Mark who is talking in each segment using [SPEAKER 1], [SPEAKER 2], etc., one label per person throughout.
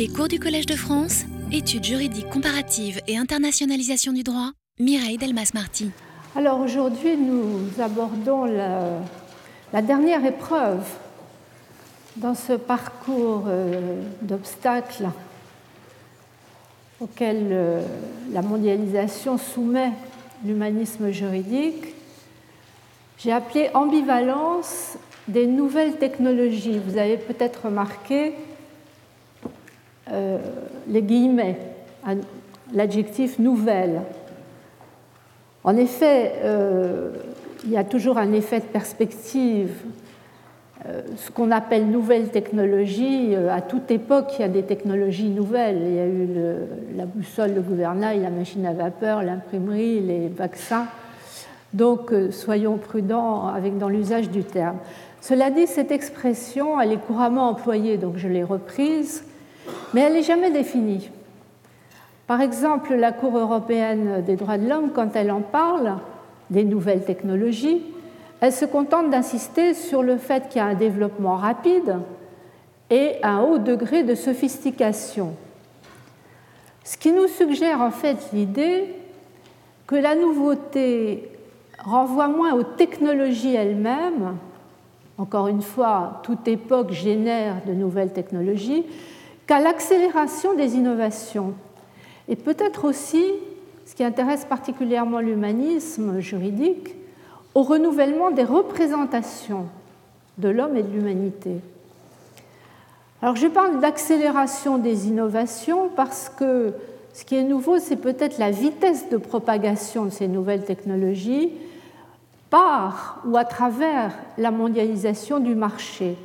[SPEAKER 1] Les cours du Collège de France, études juridiques comparatives et internationalisation du droit, Mireille Delmas-Marty.
[SPEAKER 2] Alors aujourd'hui, nous abordons la, dernière épreuve dans ce parcours euh, d'obstacles auquel euh, la mondialisation soumet l'humanisme juridique. J'ai appelé ambivalence des nouvelles technologies. Vous avez peut-être remarqué euh, les guillemets, l'adjectif nouvelle. En effet, euh, il y a toujours un effet de perspective. Euh, ce qu'on appelle nouvelles technologies, à toute époque, il y a des technologies nouvelles. Il y a eu la boussole, le gouvernail, la machine à vapeur, l'imprimerie, les vaccins. Donc, soyons prudents avec, dans l'usage du terme. Cela dit, cette expression, elle est couramment employée, donc je l'ai reprise mais elle n'est jamais définie. Par exemple, la Cour européenne des droits de l'homme, quand elle en parle des nouvelles technologies, elle se contente d'insister sur le fait qu'il y a un développement rapide et un haut degré de sophistication. Ce qui nous suggère en fait l'idée que la nouveauté renvoie moins aux technologies elles-mêmes, encore une fois, toute époque génère de nouvelles technologies, qu'à l'accélération des innovations. Et peut-être aussi, ce qui intéresse particulièrement l'humanisme juridique, au renouvellement des représentations de l'homme et de l'humanité. Alors je parle d'accélération des innovations parce que ce qui est nouveau, c'est peut-être la vitesse de propagation de ces nouvelles technologies par ou à travers la mondialisation du marché.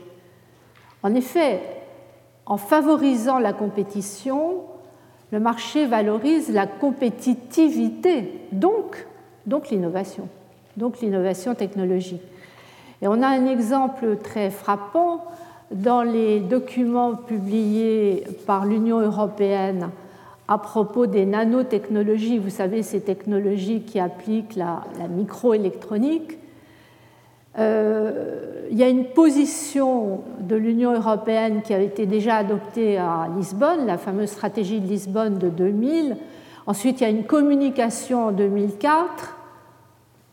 [SPEAKER 2] En effet, en favorisant la compétition, le marché valorise la compétitivité, donc, l'innovation, donc l'innovation technologique. Et on a un exemple très frappant dans les documents publiés par l'Union européenne à propos des nanotechnologies, vous savez, ces technologies qui appliquent la, la microélectronique. Euh, il y a une position de l'Union européenne qui a été déjà adoptée à Lisbonne, la fameuse stratégie de Lisbonne de 2000. Ensuite, il y a une communication en 2004,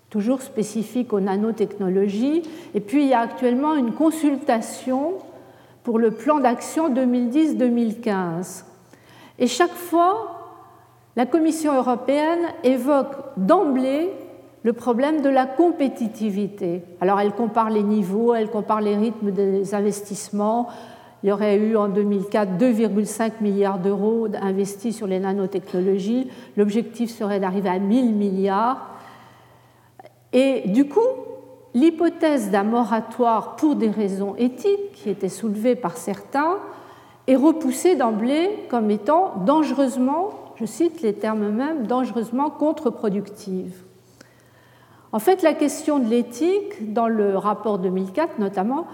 [SPEAKER 2] toujours spécifique aux nanotechnologies. Et puis, il y a actuellement une consultation pour le plan d'action 2010-2015. Et chaque fois, la Commission européenne évoque d'emblée le problème de la compétitivité. Alors elle compare les niveaux, elle compare les rythmes des investissements. Il y aurait eu en 2004 2,5 milliards d'euros investis sur les nanotechnologies. L'objectif serait d'arriver à 1000 milliards. Et du coup, l'hypothèse d'un moratoire pour des raisons éthiques, qui était soulevée par certains, est repoussée d'emblée comme étant dangereusement, je cite les termes mêmes, dangereusement contre-productive. En fait, la question de l'éthique, dans le rapport 2004 notamment,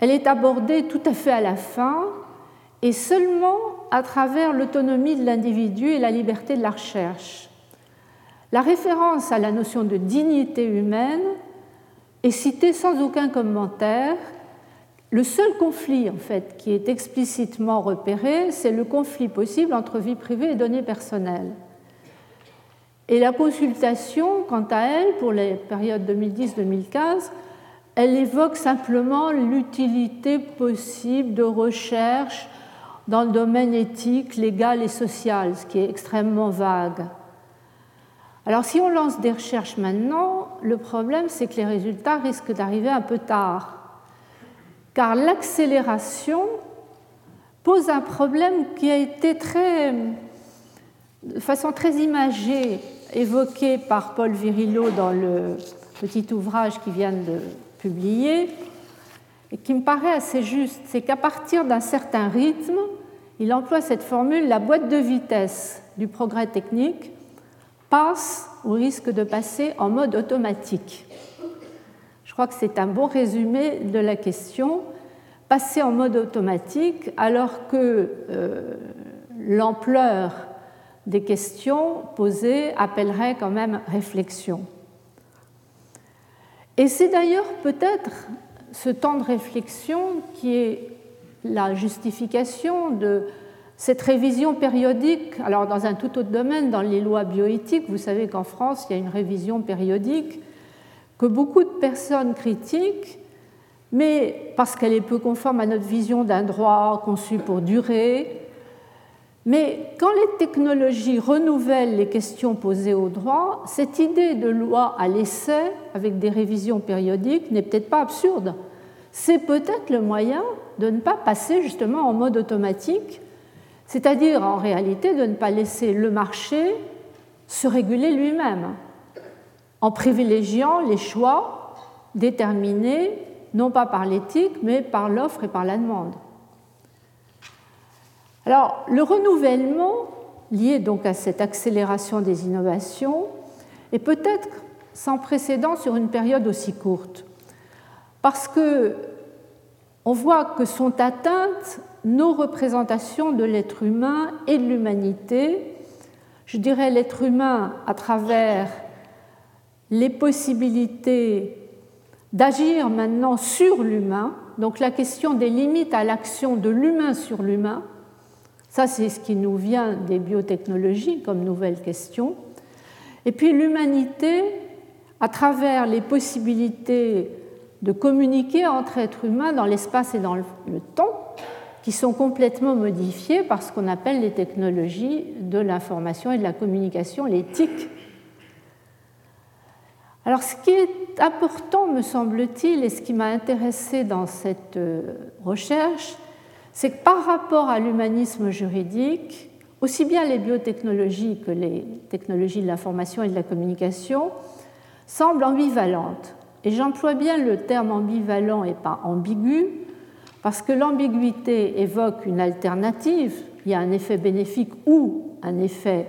[SPEAKER 2] elle est abordée tout à fait à la fin et seulement à travers l'autonomie de l'individu et la liberté de la recherche. La référence à la notion de dignité humaine est citée sans aucun commentaire. Le seul conflit en fait qui est explicitement repéré, c'est le conflit possible entre vie privée et données personnelles. Et la consultation, quant à elle, pour les périodes 2010-2015, elle évoque simplement l'utilité possible de recherche dans le domaine éthique, légal et social, ce qui est extrêmement vague. Alors si on lance des recherches maintenant, le problème c'est que les résultats risquent d'arriver un peu tard, car l'accélération pose un problème qui a été très, de façon très imagée évoqué par Paul Virillo dans le petit ouvrage qu'il vient de publier, et qui me paraît assez juste, c'est qu'à partir d'un certain rythme, il emploie cette formule, la boîte de vitesse du progrès technique passe au risque de passer en mode automatique. Je crois que c'est un bon résumé de la question. Passer en mode automatique alors que euh, l'ampleur des questions posées appelleraient quand même réflexion. Et c'est d'ailleurs peut-être ce temps de réflexion qui est la justification de cette révision périodique, alors dans un tout autre domaine, dans les lois bioéthiques, vous savez qu'en France, il y a une révision périodique que beaucoup de personnes critiquent, mais parce qu'elle est peu conforme à notre vision d'un droit conçu pour durer. Mais quand les technologies renouvellent les questions posées au droit, cette idée de loi à l'essai, avec des révisions périodiques, n'est peut-être pas absurde. C'est peut-être le moyen de ne pas passer justement en mode automatique, c'est-à-dire en réalité de ne pas laisser le marché se réguler lui-même en privilégiant les choix déterminés non pas par l'éthique, mais par l'offre et par la demande. Alors, le renouvellement lié donc à cette accélération des innovations est peut-être sans précédent sur une période aussi courte, parce que on voit que sont atteintes nos représentations de l'être humain et de l'humanité. Je dirais l'être humain à travers les possibilités d'agir maintenant sur l'humain, donc la question des limites à l'action de l'humain sur l'humain, ça c'est ce qui nous vient des biotechnologies comme nouvelle question, et puis l'humanité à travers les possibilités de communiquer entre êtres humains dans l'espace et dans le temps, qui sont complètement modifiées par ce qu'on appelle les technologies de l'information et de la communication, l'éthique alors ce qui est important, me semble-t-il, et ce qui m'a intéressé dans cette euh, recherche, c'est que par rapport à l'humanisme juridique, aussi bien les biotechnologies que les technologies de l'information et de la communication semblent ambivalentes. Et j'emploie bien le terme ambivalent et pas ambigu, parce que l'ambiguïté évoque une alternative, il y a un effet bénéfique ou un effet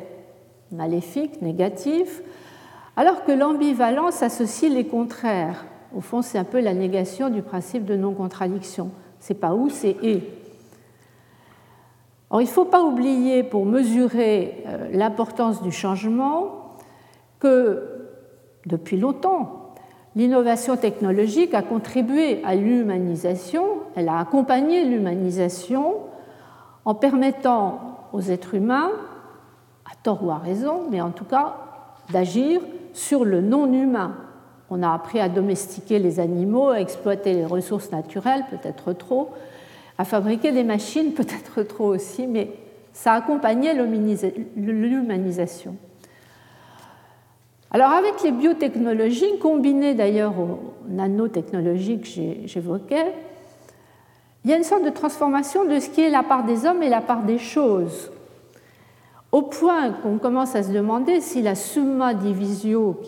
[SPEAKER 2] maléfique, négatif, alors que l'ambivalence associe les contraires. Au fond, c'est un peu la négation du principe de non-contradiction. C'est pas où, c'est et. Il ne faut pas oublier, pour mesurer euh, l'importance du changement, que depuis longtemps, l'innovation technologique a contribué à l'humanisation, elle a accompagné l'humanisation en permettant aux êtres humains, à tort ou à raison, mais en tout cas, d'agir sur le non-humain. On a appris à domestiquer les animaux, à exploiter les ressources naturelles, peut-être trop, à fabriquer des machines, peut-être trop aussi, mais ça accompagnait l'humanisation. Alors avec les biotechnologies, combinées d'ailleurs aux nanotechnologies que j'évoquais, il y a une sorte de transformation de ce qui est la part des hommes et la part des choses au point qu'on commence à se demander si la summa divisio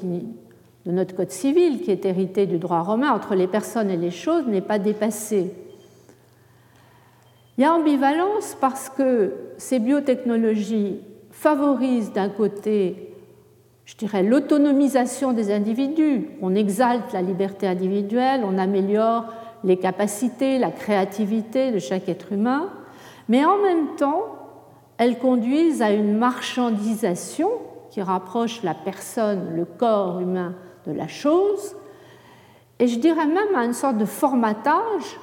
[SPEAKER 2] de notre Code civil, qui est hérité du droit romain entre les personnes et les choses, n'est pas dépassée. Il y a ambivalence parce que ces biotechnologies favorisent d'un côté, je dirais, l'autonomisation des individus. On exalte la liberté individuelle, on améliore les capacités, la créativité de chaque être humain, mais en même temps, elles conduisent à une marchandisation qui rapproche la personne, le corps humain de la chose, et je dirais même à une sorte de formatage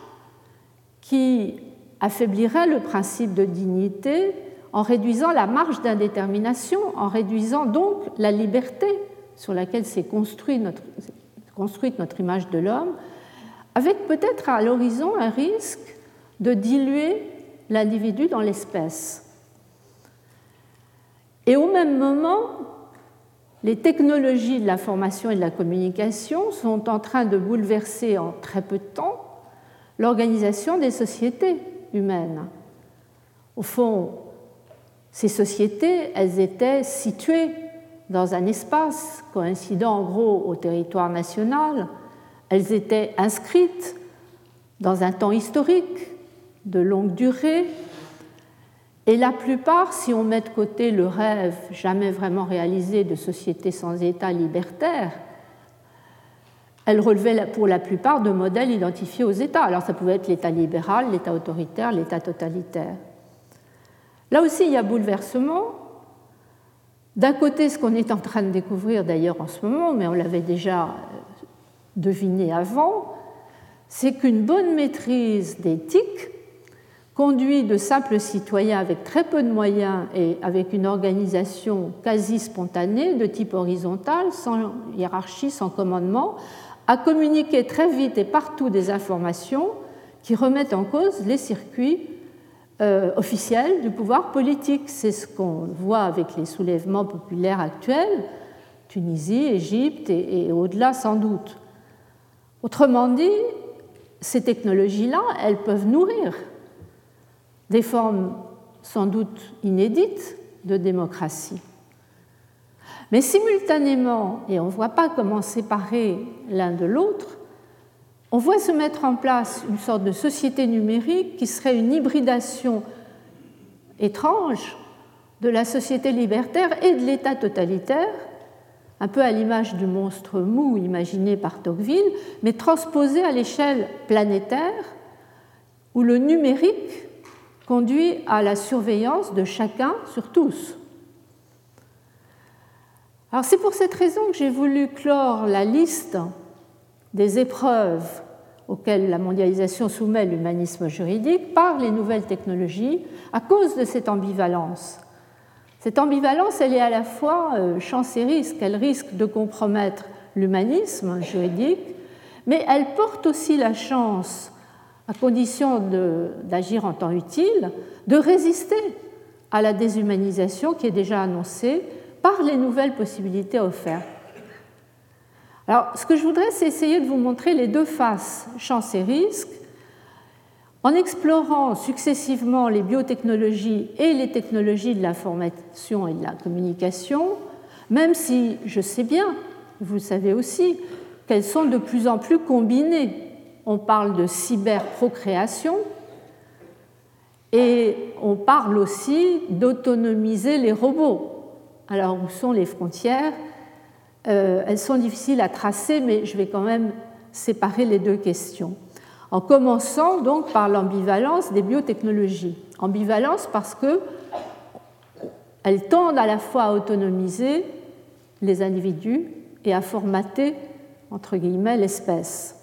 [SPEAKER 2] qui affaiblirait le principe de dignité en réduisant la marge d'indétermination, en réduisant donc la liberté sur laquelle s'est construite notre, image de l'homme, avec peut-être à l'horizon un risque de diluer l'individu dans l'espèce. Et au même moment, les technologies de l'information et de la communication sont en train de bouleverser en très peu de temps l'organisation des sociétés Au fond, ces sociétés, elles étaient situées dans un espace coïncidant en gros au territoire national, elles étaient inscrites dans un temps historique de longue durée, et la plupart, si on met de côté le rêve jamais vraiment réalisé de sociétés sans État libertaire, elles relevaient pour la plupart de modèles identifiés aux États. Alors ça pouvait être l'État libéral, l'État autoritaire, l'État totalitaire. Là aussi, il y a bouleversement. D'un côté, ce qu'on est en train de découvrir d'ailleurs en ce moment, mais on l'avait déjà euh, deviné avant, c'est qu'une bonne maîtrise d'éthique conduit de simples citoyens avec très peu de moyens et avec une organisation quasi spontanée de type horizontal, sans hiérarchie, sans commandement, à communiquer très vite et partout des informations qui remettent en cause les circuits euh, officiels du pouvoir politique. C'est ce qu'on voit avec les soulèvements populaires actuels, Tunisie, Égypte et au-delà sans doute. Autrement dit, ces technologies-là, elles peuvent nourrir des formes sans doute inédites de démocratie. Mais simultanément, et on ne voit pas comment séparer l'un de l'autre, on voit se mettre en place une sorte de société numérique qui serait une hybridation étrange de la société libertaire et de l'État totalitaire, un peu à l'image du monstre mou imaginé par Tocqueville, mais transposé à l'échelle planétaire, où le numérique conduit à la surveillance de chacun sur tous. C'est pour cette raison que j'ai voulu clore la liste des épreuves auxquelles la mondialisation soumet l'humanisme juridique par les nouvelles technologies à cause de cette ambivalence. Cette ambivalence, elle est à la fois euh, chance et risque. Elle risque de compromettre l'humanisme juridique, mais elle porte aussi la chance à condition d'agir en temps utile, de résister à la déshumanisation qui est déjà annoncée par les nouvelles possibilités offertes. Alors, ce que je voudrais, c'est essayer de vous montrer les deux faces, chance et risque, en explorant successivement les biotechnologies et les technologies de l'information et de la communication, même si je sais bien, vous le savez aussi, qu'elles sont de plus en plus combinées on parle de cyberprocréation et on parle aussi d'autonomiser les robots. Alors où sont les frontières? Euh, Elles sont difficiles à tracer, mais je vais quand même séparer les deux questions. En commençant donc par l'ambivalence des biotechnologies. Ambivalence parce que elles tendent à la fois à autonomiser les individus et à formater, entre guillemets, l'espèce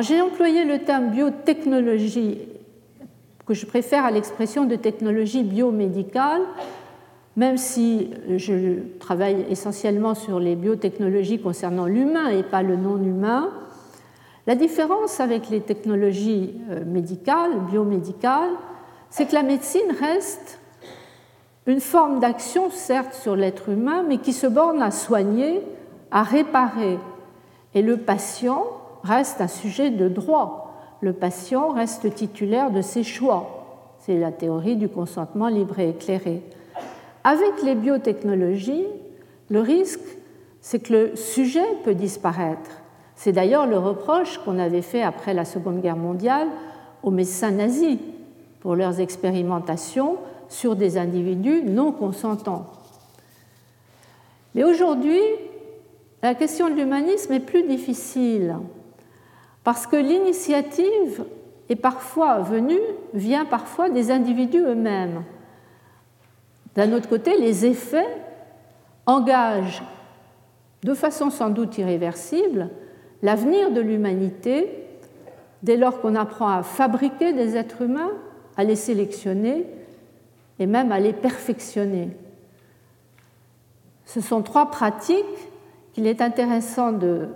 [SPEAKER 2] j'ai employé le terme biotechnologie, que je préfère à l'expression de technologie biomédicale, même si je travaille essentiellement sur les biotechnologies concernant l'humain et pas le non-humain. La différence avec les technologies euh, médicales, biomédicales, c'est que la médecine reste une forme d'action, certes, sur l'être humain, mais qui se borne à soigner, à réparer. Et le patient, reste un sujet de droit. Le patient reste titulaire de ses choix. C'est la théorie du consentement libre et éclairé. Avec les biotechnologies, le risque, c'est que le sujet peut disparaître. C'est d'ailleurs le reproche qu'on avait fait après la Seconde Guerre mondiale aux médecins nazis pour leurs expérimentations sur des individus non consentants. Mais aujourd'hui, la question de l'humanisme est plus difficile parce que l'initiative est parfois venue, vient parfois des individus eux-mêmes. D'un autre côté, les effets engagent de façon sans doute irréversible l'avenir de l'humanité dès lors qu'on apprend à fabriquer des êtres humains, à les sélectionner et même à les perfectionner. Ce sont trois pratiques qu'il est intéressant de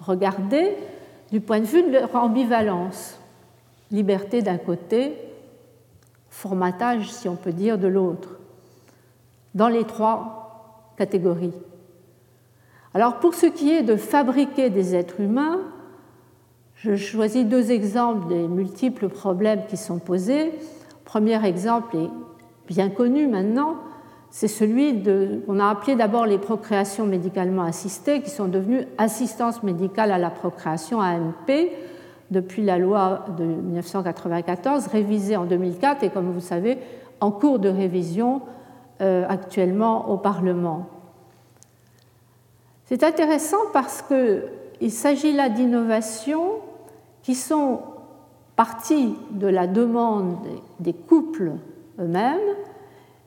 [SPEAKER 2] regarder du point de vue de leur ambivalence. Liberté d'un côté, formatage, si on peut dire, de l'autre, dans les trois catégories. Alors pour ce qui est de fabriquer des êtres humains, je choisis deux exemples des multiples problèmes qui sont posés. Premier exemple est bien connu maintenant, c'est celui qu'on a appelé d'abord les procréations médicalement assistées, qui sont devenues assistance médicale à la procréation, AMP, depuis la loi de 1994, révisée en 2004 et, comme vous savez, en cours de révision actuellement au Parlement. C'est intéressant parce qu'il s'agit là d'innovations qui sont parties de la demande des couples eux-mêmes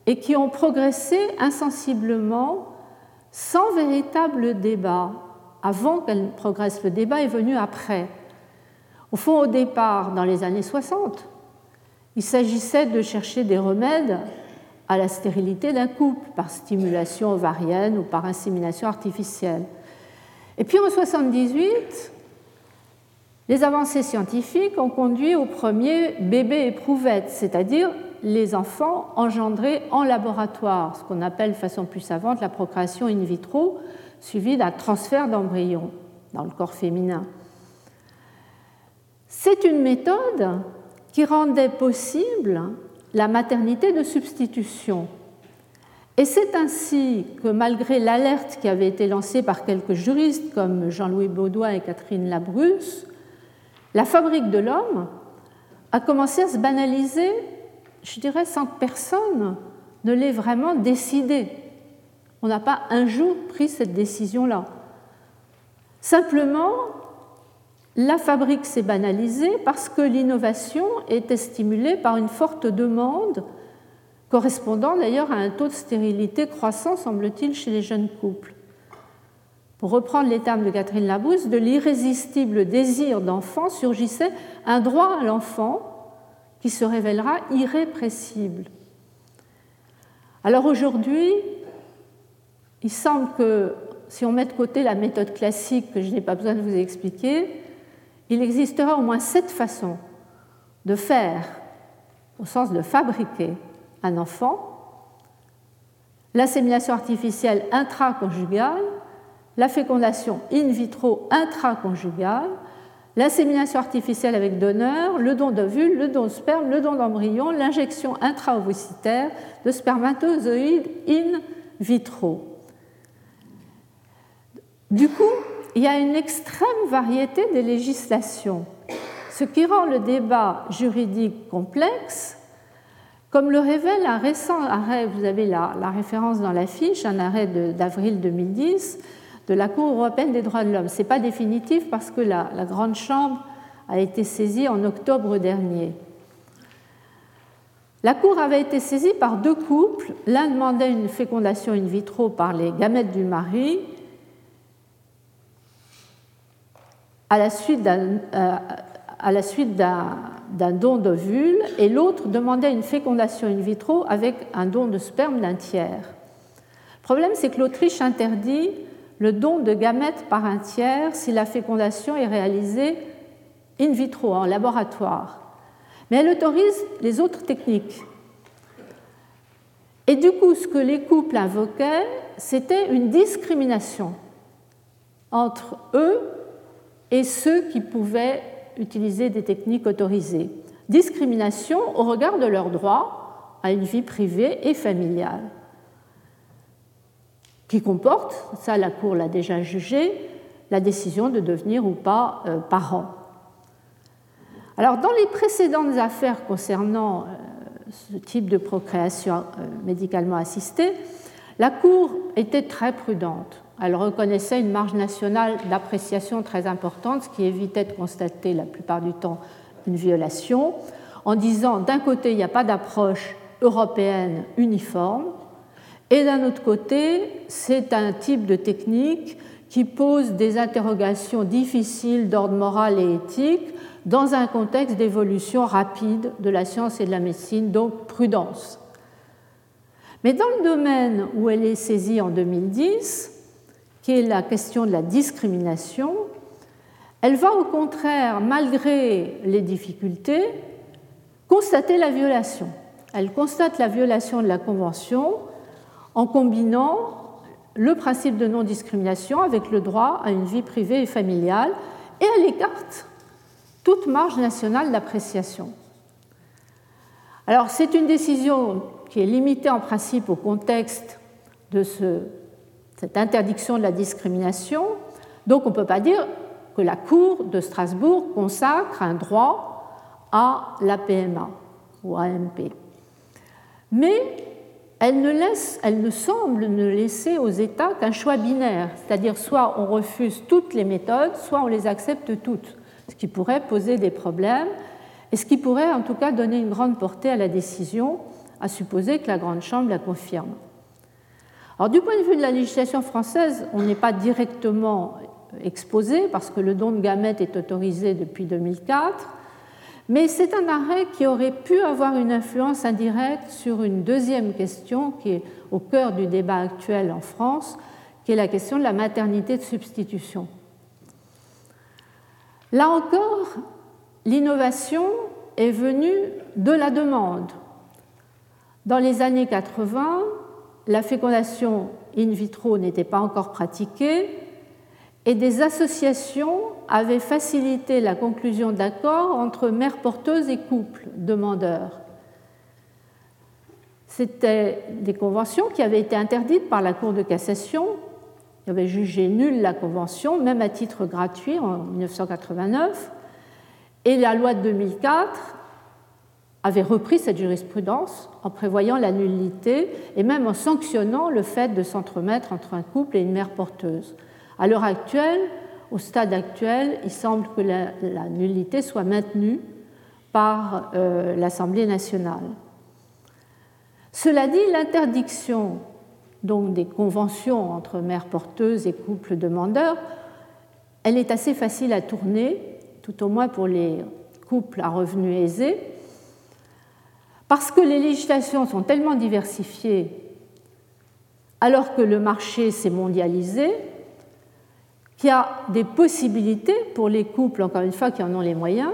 [SPEAKER 2] et qui ont progressé insensiblement sans véritable débat. Avant qu'elles progressent, le débat est venu après. Au fond, au départ, dans les années 60, il s'agissait de chercher des remèdes à la stérilité d'un couple par stimulation ovarienne ou par insémination artificielle. Et puis en 1978, les avancées scientifiques ont conduit au premier bébé éprouvette, c'est-à-dire les enfants engendrés en laboratoire, ce qu'on appelle de façon plus savante la procréation in vitro, suivie d'un transfert d'embryon dans le corps féminin. C'est une méthode qui rendait possible la maternité de substitution. Et c'est ainsi que malgré l'alerte qui avait été lancée par quelques juristes comme Jean-Louis Baudouin et Catherine Labrusse, la fabrique de l'homme a commencé à se banaliser, je dirais, sans que personne ne l'ait vraiment décidé. On n'a pas un jour pris cette décision-là. Simplement, la fabrique s'est banalisée parce que l'innovation était stimulée par une forte demande, correspondant d'ailleurs à un taux de stérilité croissant, semble-t-il, chez les jeunes couples. Pour reprendre les termes de Catherine Labrousse, de l'irrésistible désir d'enfant surgissait un droit à l'enfant qui se révélera irrépressible. Alors aujourd'hui, il semble que si on met de côté la méthode classique que je n'ai pas besoin de vous expliquer, il existera au moins sept façons de faire, au sens de fabriquer, un enfant l'assémination artificielle intraconjugale, la fécondation in vitro intraconjugale, l'insémination artificielle avec donneur, le don d'ovule, le don de sperme, le don d'embryon, l'injection intra-ovocitaire de spermatozoïdes in vitro. Du coup, il y a une extrême variété des législations, ce qui rend le débat juridique complexe, comme le révèle un récent arrêt, vous avez la, référence dans l'affiche, un arrêt d'avril 2010 de la Cour européenne des droits de l'homme. Ce n'est pas définitif parce que la Grande Chambre a été saisie en octobre dernier. La Cour avait été saisie par deux couples. L'un demandait une fécondation in vitro par les gamètes du mari à la suite d'un euh, don d'ovule et l'autre demandait une fécondation in vitro avec un don de sperme d'un tiers. Le problème, c'est que l'Autriche interdit le don de gamètes par un tiers si la fécondation est réalisée in vitro, en laboratoire. Mais elle autorise les autres techniques. Et du coup, ce que les couples invoquaient, c'était une discrimination entre eux et ceux qui pouvaient utiliser des techniques autorisées. Discrimination au regard de leur droit à une vie privée et familiale, qui comporte, ça la Cour l'a déjà jugé, la décision de devenir ou pas euh, parent. Alors dans les précédentes affaires concernant euh, ce type de procréation euh, médicalement assistée, la Cour était très prudente. Elle reconnaissait une marge nationale d'appréciation très importante, ce qui évitait de constater la plupart du temps une violation, en disant d'un côté, il n'y a pas d'approche européenne uniforme, et d'un autre côté, c'est un type de technique qui pose des interrogations difficiles d'ordre moral et éthique dans un contexte d'évolution rapide de la science et de la médecine, donc prudence. Mais dans le domaine où elle est saisie en 2010, la question de la discrimination, elle va au contraire, malgré les difficultés, constater la violation. Elle constate la violation de la Convention en combinant le principe de non-discrimination avec le droit à une vie privée et familiale, et elle écarte toute marge nationale d'appréciation. Alors c'est une décision qui est limitée en principe au contexte de ce cette interdiction de la discrimination. Donc on ne peut pas dire que la Cour de Strasbourg consacre un droit à la PMA ou AMP. Mais elle ne, elle ne semble ne laisser aux États qu'un choix binaire, c'est-à-dire soit on refuse toutes les méthodes, soit on les accepte toutes, ce qui pourrait poser des problèmes et ce qui pourrait en tout cas donner une grande portée à la décision, à supposer que la Grande Chambre la confirme. Alors, du point de vue de la législation française, on n'est pas directement exposé parce que le don de gamètes est autorisé depuis 2004, Mais c'est un arrêt qui aurait pu avoir une influence indirecte sur une deuxième question qui est au cœur du débat actuel en France, qui est la question de la maternité de substitution. Là encore, l'innovation est venue de la demande. Dans les années 80, la fécondation in vitro n'était pas encore pratiquée et des associations avaient facilité la conclusion d'accords entre mères porteuses et couples demandeurs. C'était des conventions qui avaient été interdites par la Cour de cassation, qui avait jugé nulle la convention, même à titre gratuit en 1989, et la loi de 2004 avait repris cette jurisprudence en prévoyant la nullité et même en sanctionnant le fait de s'entremettre entre un couple et une mère porteuse. À l'heure actuelle, au stade actuel, il semble que la, nullité soit maintenue par euh, l'Assemblée nationale. Cela dit, l'interdiction donc des conventions entre mères porteuses et couples demandeurs, elle est assez facile à tourner, tout au moins pour les couples à revenus aisés, parce que les législations sont tellement diversifiées alors que le marché s'est mondialisé, qu'il y a des possibilités pour les couples, encore une fois, qui en ont les moyens,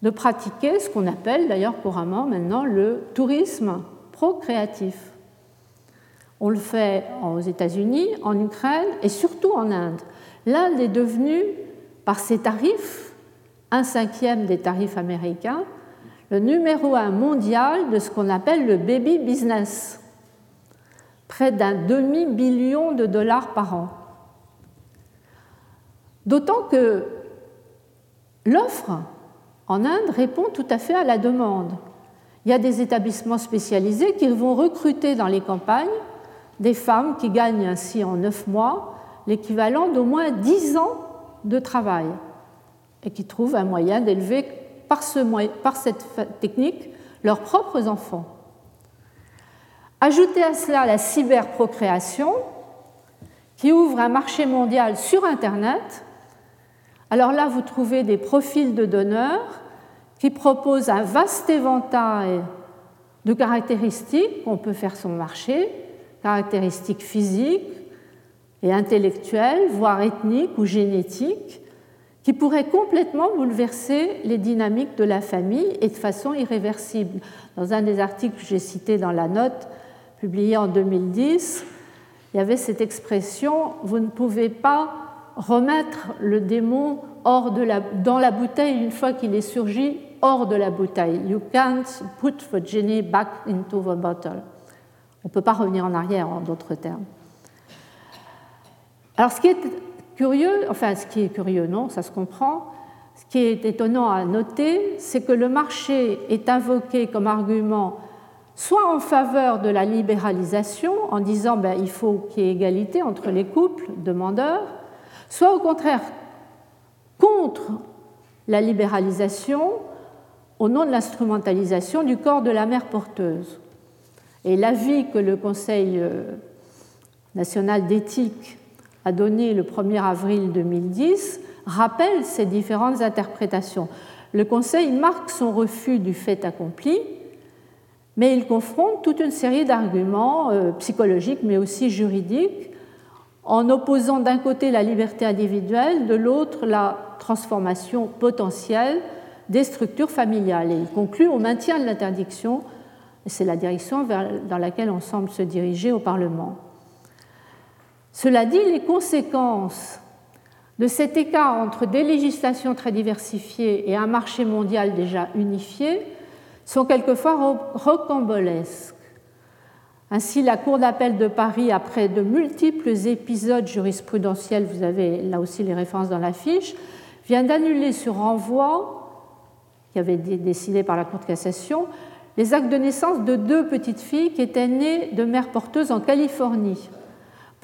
[SPEAKER 2] de pratiquer ce qu'on appelle d'ailleurs couramment maintenant le tourisme procréatif. On le fait aux États-Unis, en Ukraine et surtout en Inde. L'Inde est devenue, par ses tarifs, un cinquième des tarifs américains, le numéro un mondial de ce qu'on appelle le baby business, près d'un demi-billion de dollars par an. D'autant que l'offre en Inde répond tout à fait à la demande. Il y a des établissements spécialisés qui vont recruter dans les campagnes des femmes qui gagnent ainsi en neuf mois l'équivalent d'au moins dix ans de travail et qui trouvent un moyen d'élever par, cette technique leurs propres enfants. Ajoutez à cela la cyberprocréation qui ouvre un marché mondial sur Internet alors là, vous trouvez des profils de donneurs qui proposent un vaste éventail de caractéristiques qu'on peut faire sur le marché, caractéristiques physiques et intellectuelles, voire ethniques ou génétiques, qui pourraient complètement bouleverser les dynamiques de la famille et de façon irréversible. Dans un des articles que j'ai cité dans la note publiée en 2010, il y avait cette expression Vous ne pouvez pas remettre le démon dans la bouteille une fois qu'il est surgi hors de la bouteille. You can't put the genie back into the bottle. On ne peut pas revenir en arrière, en d'autres termes. Alors, ce qui est curieux, enfin, ce qui est curieux, non, ça se comprend. Ce qui est étonnant à noter, c'est que le marché est invoqué comme argument soit en faveur de la libéralisation, en disant ben, faut qu'il y ait égalité entre les couples demandeurs, soit au contraire contre la libéralisation au nom de l'instrumentalisation du corps de la mère porteuse. Et l'avis que le Conseil euh, national d'éthique a donné le 1er avril 2010 rappelle ces différentes interprétations. Le Conseil marque son refus du fait accompli, mais il confronte toute une série d'arguments euh, psychologiques, mais aussi juridiques, en opposant d'un côté la liberté individuelle, de l'autre la transformation potentielle des structures familiales. Et il conclut au maintien de l'interdiction, c'est la direction dans laquelle on semble se diriger au Parlement. Cela dit, les conséquences de cet écart entre des législations très diversifiées et un marché mondial déjà unifié sont quelquefois rocambolesques. Ainsi, la Cour d'appel de Paris, après de multiples épisodes jurisprudentiels, vous avez là aussi les références dans la fiche, vient d'annuler sur renvoi, qui avait été décidé par la Cour de cassation, les actes de naissance de deux petites filles qui étaient nées de mères porteuses en Californie,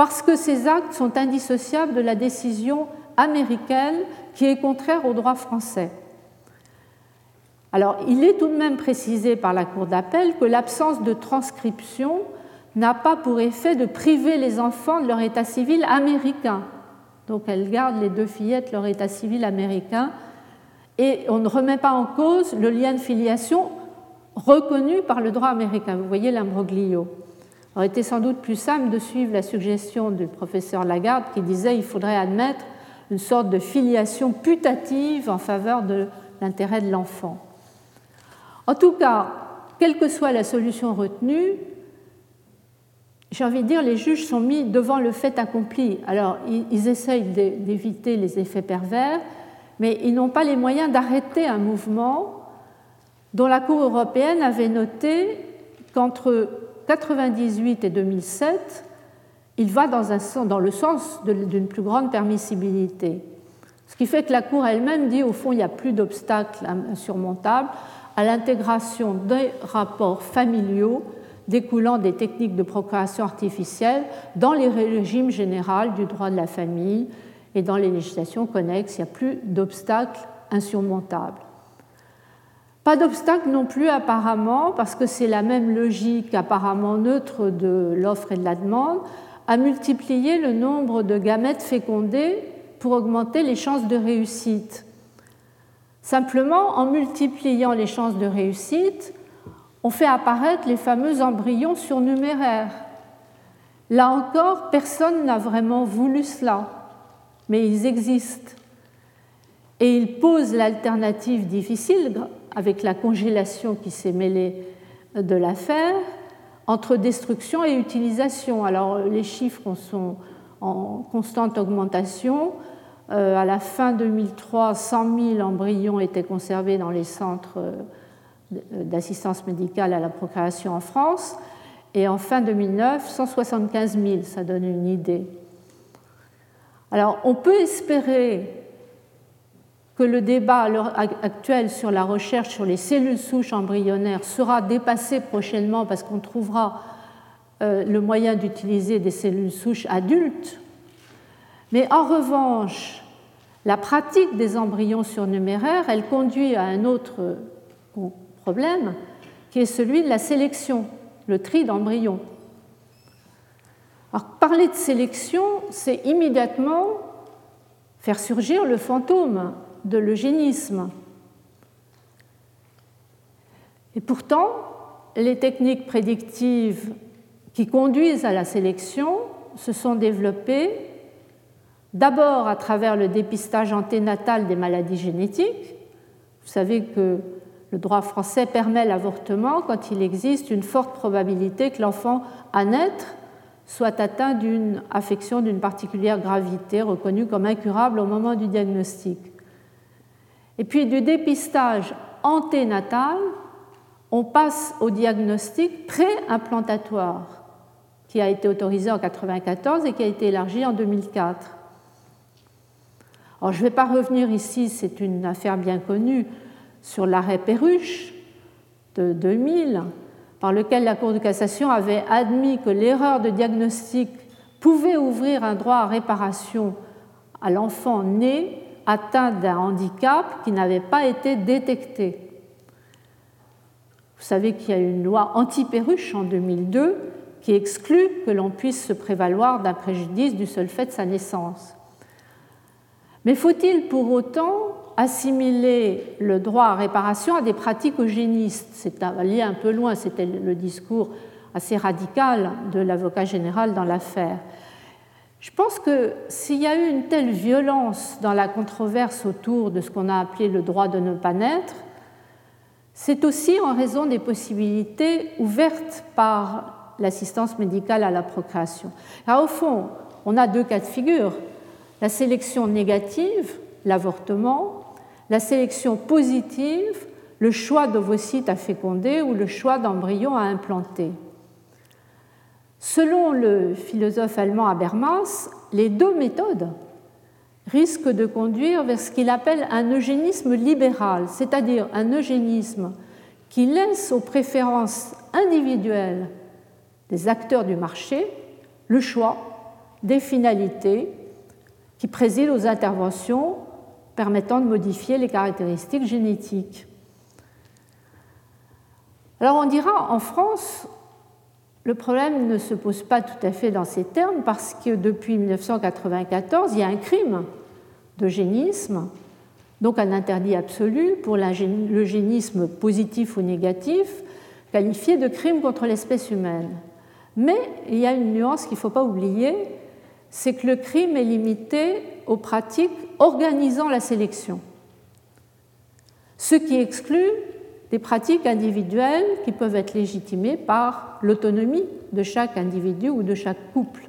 [SPEAKER 2] parce que ces actes sont indissociables de la décision américaine qui est contraire au droit français. Alors, il est tout de même précisé par la Cour d'appel que l'absence de transcription n'a pas pour effet de priver les enfants de leur état civil américain. Donc, elle garde les deux fillettes leur état civil américain et on ne remet pas en cause le lien de filiation reconnu par le droit américain. Vous voyez l'imbroglio. Aurait été sans doute plus simple de suivre la suggestion du professeur Lagarde qui disait qu'il faudrait admettre une sorte de filiation putative en faveur de l'intérêt de l'enfant. En tout cas, quelle que soit la solution retenue, j'ai envie de dire, les juges sont mis devant le fait accompli. Alors, ils essayent d'éviter les effets pervers, mais ils n'ont pas les moyens d'arrêter un mouvement dont la Cour européenne avait noté qu'entre 1998 et 2007, il va dans, le sens d'une plus grande permissibilité. Ce qui fait que la Cour elle-même dit, au fond, il n'y a plus d'obstacles insurmontables à l'intégration des rapports familiaux découlant des techniques de procréation artificielle dans les régimes généraux du droit de la famille et dans les législations connexes. Il n'y a plus d'obstacles insurmontables. Pas d'obstacle non plus apparemment, parce que c'est la même logique apparemment neutre de l'offre et de la demande, à multiplier le nombre de gamètes fécondés pour augmenter les chances de réussite. Simplement, en multipliant les chances de réussite, on fait apparaître les fameux embryons surnuméraires. Là encore, personne n'a vraiment voulu cela, mais ils existent. Et ils posent l'alternative difficile, avec la congélation qui s'est mêlée de l'affaire, entre destruction et utilisation. Alors les chiffres sont en constante augmentation. Euh, à la fin 2003, 100 000 embryons étaient conservés dans les centres euh, d'assistance médicale à la procréation en France. Et en fin 2009, 175 000, ça donne une idée. Alors on peut espérer que le débat actuel sur la recherche sur les cellules souches embryonnaires sera dépassé prochainement parce qu'on trouvera euh, le moyen d'utiliser des cellules souches adultes. Mais en revanche, la pratique des embryons surnuméraires, elle conduit à un autre problème, qui est celui de la sélection, le tri d'embryons. Alors, parler de sélection, c'est immédiatement faire surgir le fantôme de l'eugénisme. Et pourtant, les techniques prédictives qui conduisent à la sélection se sont développées d'abord à travers le dépistage anténatal des maladies génétiques. Vous savez que le droit français permet l'avortement quand il existe une forte probabilité que l'enfant à naître soit atteint d'une affection d'une particulière gravité reconnue comme incurable au moment du diagnostic. Et puis du dépistage anténatal, on passe au diagnostic préimplantatoire, qui a été autorisé en 1994 et qui a été élargi en 2004. Alors, je ne vais pas revenir ici, c'est une affaire bien connue, sur l'arrêt Perruche de 2000, par lequel la Cour de cassation avait admis que l'erreur de diagnostic pouvait ouvrir un droit à réparation à l'enfant né atteint d'un handicap qui n'avait pas été détecté. Vous savez qu'il y a une loi anti-perruche en 2002 qui exclut que l'on puisse se prévaloir d'un préjudice du seul fait de sa naissance. Mais faut-il pour autant assimiler le droit à réparation à des pratiques eugénistes? C'est aller un peu loin, c'était le discours assez radical de l'avocat général dans l'affaire. Je pense que s'il y a eu une telle violence dans la controverse autour de ce qu'on a appelé le droit de ne pas naître, c'est aussi en raison des possibilités ouvertes par l'assistance médicale à la procréation. Au fond, on a deux cas de figure. La sélection négative, l'avortement, la sélection positive, le choix d'ovocytes à féconder ou le choix d'embryons à implanter. Selon le philosophe allemand Habermas, les deux méthodes risquent de conduire vers ce qu'il appelle un eugénisme libéral, c'est-à-dire un eugénisme qui laisse aux préférences individuelles des acteurs du marché le choix des finalités qui président aux interventions permettant de modifier les caractéristiques génétiques. Alors on dira en France, le problème ne se pose pas tout à fait dans ces termes parce que depuis 1994, il y a un crime d'eugénisme donc un interdit absolu pour l'eugénisme positif ou négatif, qualifié de crime contre l'espèce humaine. Mais il y a une nuance qu'il ne faut pas oublier, c'est que le crime est limité aux pratiques organisant la sélection, ce qui exclut des pratiques individuelles qui peuvent être légitimées par l'autonomie de chaque individu ou de chaque couple.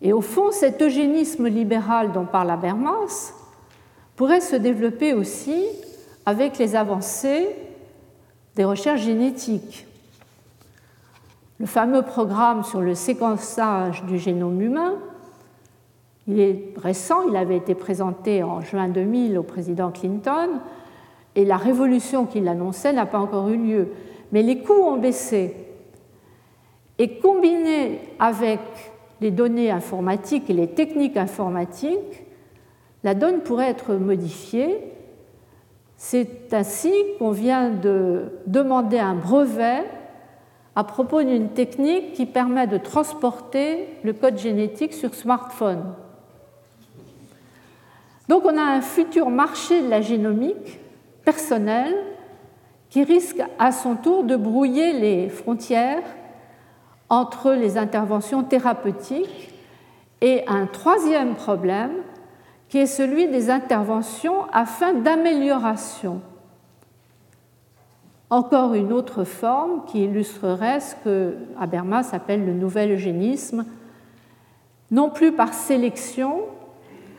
[SPEAKER 2] Et au fond, cet eugénisme libéral dont parle Habermas pourrait se développer aussi avec les avancées des recherches génétiques. Le fameux programme sur le séquençage du génome humain, il est récent, il avait été présenté en juin 2000 au président Clinton, et la révolution qu'il annonçait n'a pas encore eu lieu. Mais les coûts ont baissé. Et combiné avec les données informatiques et les techniques informatiques, la donne pourrait être modifiée. C'est ainsi qu'on vient de demander un brevet à propos d'une technique qui permet de transporter le code génétique sur smartphone. Donc on a un futur marché de la génomique personnel qui risque à son tour de brouiller les frontières entre les interventions thérapeutiques et un troisième problème qui est celui des interventions afin d'amélioration. Encore une autre forme qui illustrerait ce que Habermas appelle le nouvel eugénisme, non plus par sélection,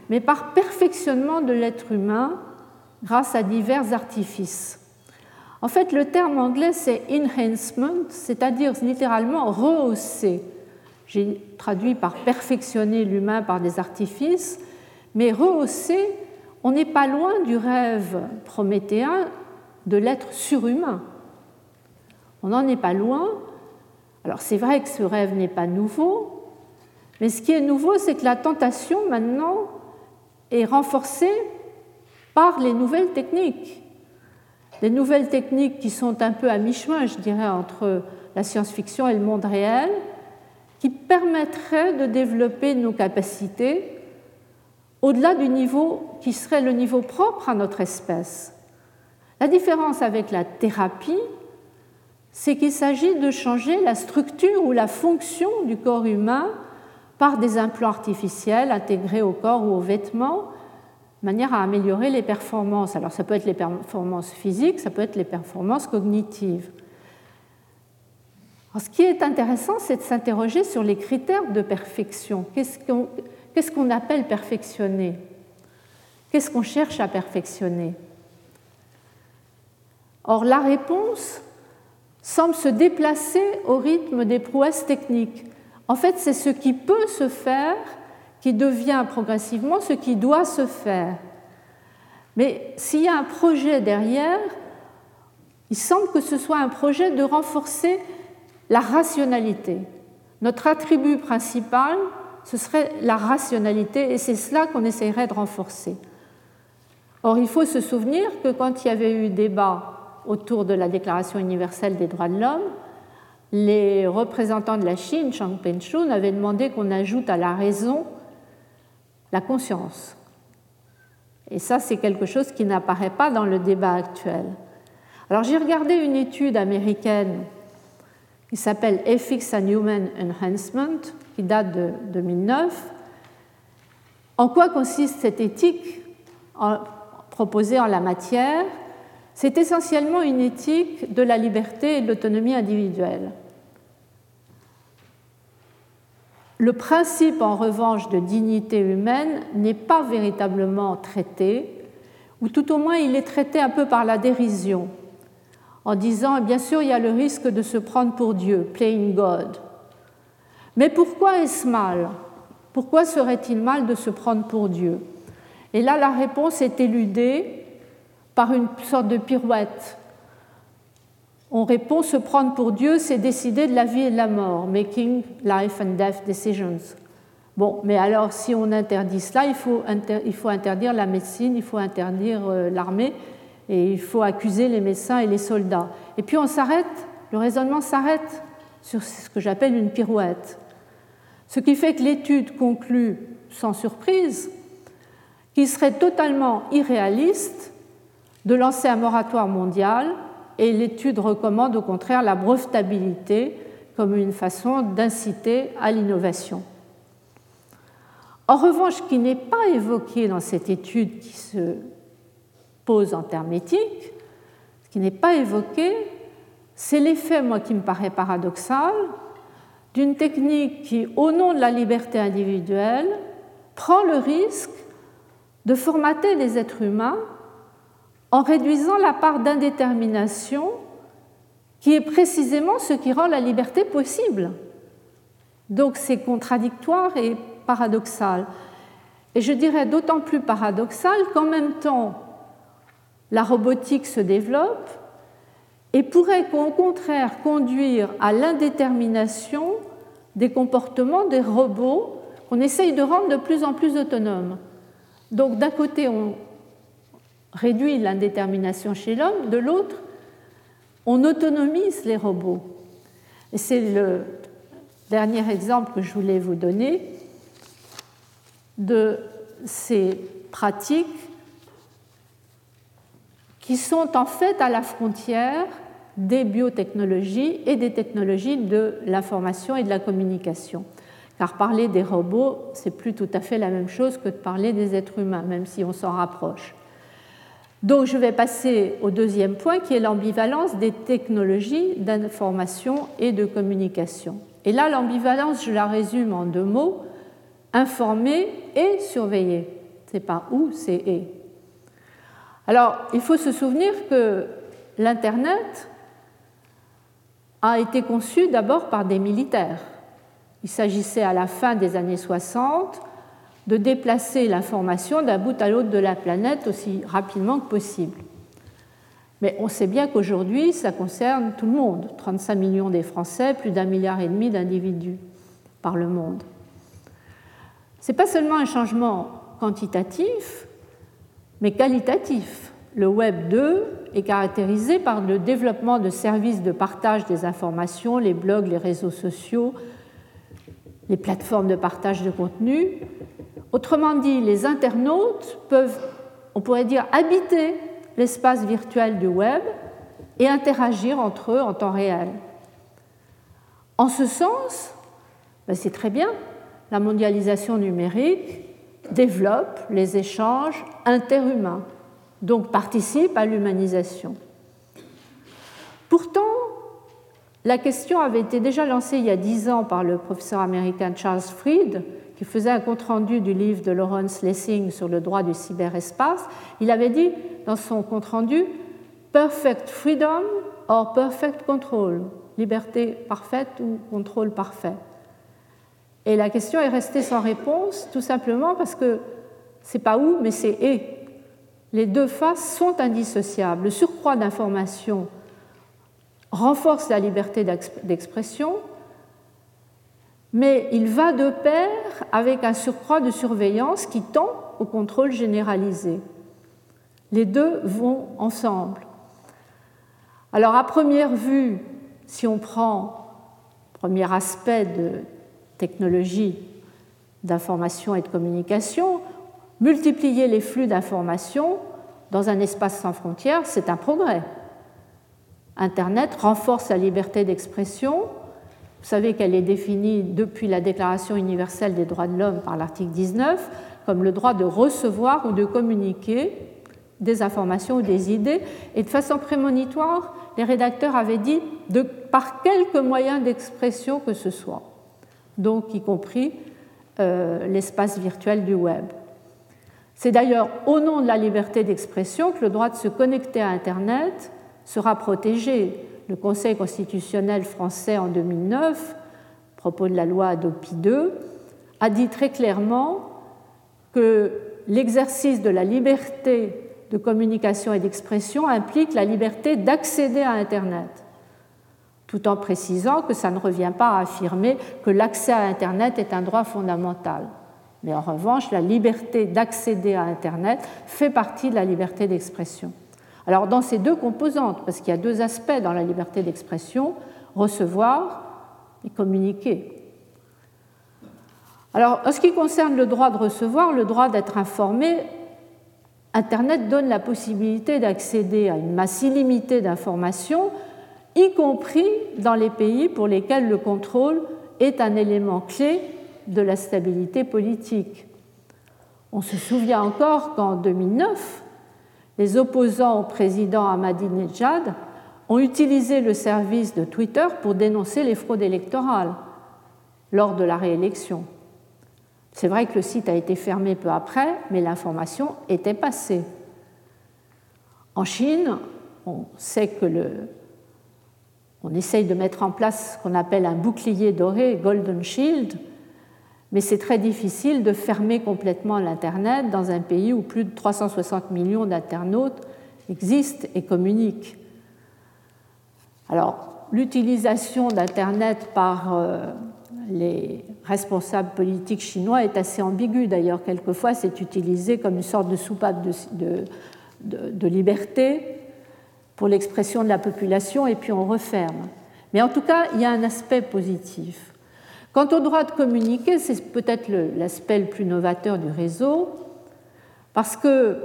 [SPEAKER 2] mais par perfectionnement de l'être humain grâce à divers artifices. En fait, le terme anglais, c'est enhancement, c'est-à-dire littéralement rehausser. J'ai traduit par perfectionner l'humain par des artifices, mais rehausser, on n'est pas loin du rêve prométhéen de l'être surhumain. On n'en est pas loin. Alors c'est vrai que ce rêve n'est pas nouveau, mais ce qui est nouveau, c'est que la tentation maintenant est renforcée par les nouvelles techniques. Des nouvelles techniques qui sont un peu à mi-chemin, je dirais, entre la science-fiction et le monde réel, qui permettraient de développer nos capacités au-delà du niveau qui serait le niveau propre à notre espèce. La différence avec la thérapie, c'est qu'il s'agit de changer la structure ou la fonction du corps humain par des implants artificiels intégrés au corps ou aux vêtements manière à améliorer les performances. Alors ça peut être les performances physiques, ça peut être les performances cognitives. ce qui est intéressant, c'est de s'interroger sur les critères de perfection. Qu'est-ce qu'on appelle perfectionner? Qu'est-ce qu'on cherche à perfectionner? Or, la réponse semble se déplacer au rythme des prouesses techniques. En fait, c'est ce qui peut se faire qui devient progressivement ce qui doit se faire. Mais s'il y a un projet derrière, il semble que ce soit un projet de renforcer la rationalité. Notre attribut principal, ce serait la rationalité, et c'est cela qu'on essaierait de renforcer. Or, il faut se souvenir que quand il y avait eu débat autour de la Déclaration universelle des droits de l'homme, les représentants de la Chine, Chang Penchun, avaient demandé qu'on ajoute à la raison la conscience. Et ça, c'est quelque chose qui n'apparaît pas dans le débat actuel. Alors j'ai regardé une étude américaine qui s'appelle Ethics and Human Enhancement, qui date de 2009. En quoi consiste cette éthique proposée en la matière? C'est essentiellement une éthique de la liberté et de l'autonomie individuelle. Le principe, en revanche, de dignité humaine n'est pas véritablement traité, ou tout au moins il est traité un peu par la dérision, en disant, bien sûr, il y a le risque de se prendre pour Dieu, playing God. Mais pourquoi est-ce mal? Pourquoi serait-il mal de se prendre pour Dieu? Et là, la réponse est éludée par une sorte de pirouette on répond se prendre pour Dieu, c'est décider de la vie et de la mort, making life and death decisions. Bon, mais alors si on interdit cela, il faut, interdire la médecine, il faut interdire euh, l'armée, et il faut accuser les médecins et les soldats. Et puis on s'arrête, le raisonnement s'arrête sur ce que j'appelle une pirouette. Ce qui fait que l'étude conclut sans surprise qu'il serait totalement irréaliste de lancer un moratoire mondial et l'étude recommande au contraire la brevetabilité comme une façon d'inciter à l'innovation. En revanche, ce qui n'est pas évoqué dans cette étude qui se pose en termes éthiques, ce qui n'est pas évoqué, c'est l'effet, moi, qui me paraît paradoxal, d'une technique qui, au nom de la liberté individuelle, prend le risque de formater les êtres humains en réduisant la part d'indétermination qui est précisément ce qui rend la liberté possible. Donc c'est contradictoire et paradoxal. Et je dirais d'autant plus paradoxal qu'en même temps, la robotique se développe et pourrait au contraire conduire à l'indétermination des comportements des robots qu'on essaye de rendre de plus en plus autonomes. Donc d'un côté, on réduit l'indétermination chez l'homme, de l'autre, on autonomise les robots. Et c'est le dernier exemple que je voulais vous donner de ces pratiques qui sont en fait à la frontière des biotechnologies et des technologies de l'information et de la communication. Car parler des robots, c'est plus tout à fait la même chose que de parler des êtres humains, même si on s'en rapproche. Donc je vais passer au deuxième point qui est l'ambivalence des technologies d'information et de communication. Et là, l'ambivalence, je la résume en deux mots, informer et surveiller. C'est pas ou, c'est et. Alors, il faut se souvenir que l'Internet a été conçu d'abord par des militaires. Il s'agissait à la fin des années 60 de déplacer l'information d'un bout à l'autre de la planète aussi rapidement que possible. Mais on sait bien qu'aujourd'hui, ça concerne tout le monde, 35 millions des Français, plus d'un milliard et demi d'individus par le monde. Ce n'est pas seulement un changement quantitatif, mais qualitatif. Le Web 2 est caractérisé par le développement de services de partage des informations, les blogs, les réseaux sociaux, les plateformes de partage de contenu, Autrement dit, les internautes peuvent, on pourrait dire, habiter l'espace virtuel du web et interagir entre eux en temps réel. En ce sens, ben, c'est très bien, la mondialisation numérique développe les échanges interhumains, donc participe à l'humanisation. Pourtant, la question avait été déjà lancée il y a dix ans par le professeur américain Charles Fried, qui faisait un compte-rendu du livre de Lawrence Lessing sur le droit du cyberespace, il avait dit dans son compte-rendu Perfect freedom or perfect control, liberté parfaite ou contrôle parfait. Et la question est restée sans réponse, tout simplement parce que c'est pas où, mais c'est et. Les deux faces sont indissociables. Le surcroît d'information renforce la liberté d'expression, mais il va de pair avec un surcroît de surveillance qui tend au contrôle généralisé. Les deux vont ensemble. Alors à première vue, si on prend premier aspect de technologie d'information et de communication, multiplier les flux d'informations dans un espace sans frontières, c'est un progrès. Internet renforce la liberté d'expression, vous savez qu'elle est définie depuis la Déclaration universelle des droits de l'homme par l'article 19 comme le droit de recevoir ou de communiquer des informations ou des idées. Et de façon prémonitoire, les rédacteurs avaient dit par quelques moyens d'expression que ce soit, donc y compris euh, l'espace virtuel du web. C'est d'ailleurs au nom de la liberté d'expression que le droit de se connecter à Internet sera protégé le Conseil constitutionnel français en 2009, à propos de la loi Adopi II, a dit très clairement que l'exercice de la liberté de communication et d'expression implique la liberté d'accéder à Internet, tout en précisant que ça ne revient pas à affirmer que l'accès à Internet est un droit fondamental. Mais en revanche, la liberté d'accéder à Internet fait partie de la liberté d'expression. Alors dans ces deux composantes, parce qu'il y a deux aspects dans la liberté d'expression, recevoir et communiquer. Alors en ce qui concerne le droit de recevoir, le droit d'être informé Internet donne la possibilité d'accéder à une masse illimitée d'informations, y compris dans les pays pour lesquels le contrôle est un élément clé de la stabilité politique. On se souvient encore qu'en 2009, les opposants au président Ahmadinejad ont utilisé le service de Twitter pour dénoncer les fraudes électorales lors de la réélection. C'est vrai que le site a été fermé peu après, mais l'information était passée. En Chine, on sait que le, on essaye de mettre en place ce qu'on appelle un bouclier doré, Golden Shield, mais c'est très difficile de fermer complètement l'Internet dans un pays où plus de 360 millions d'internautes existent et communiquent. Alors, l'utilisation d'Internet par euh, les responsables politiques chinois est assez ambiguë. D'ailleurs, quelquefois, c'est utilisé comme une sorte de soupape de, de liberté pour l'expression de la population et puis on referme. Mais en tout cas, il y a un aspect positif. Quant au droit de communiquer, c'est peut-être l'aspect le, plus novateur du réseau, parce que,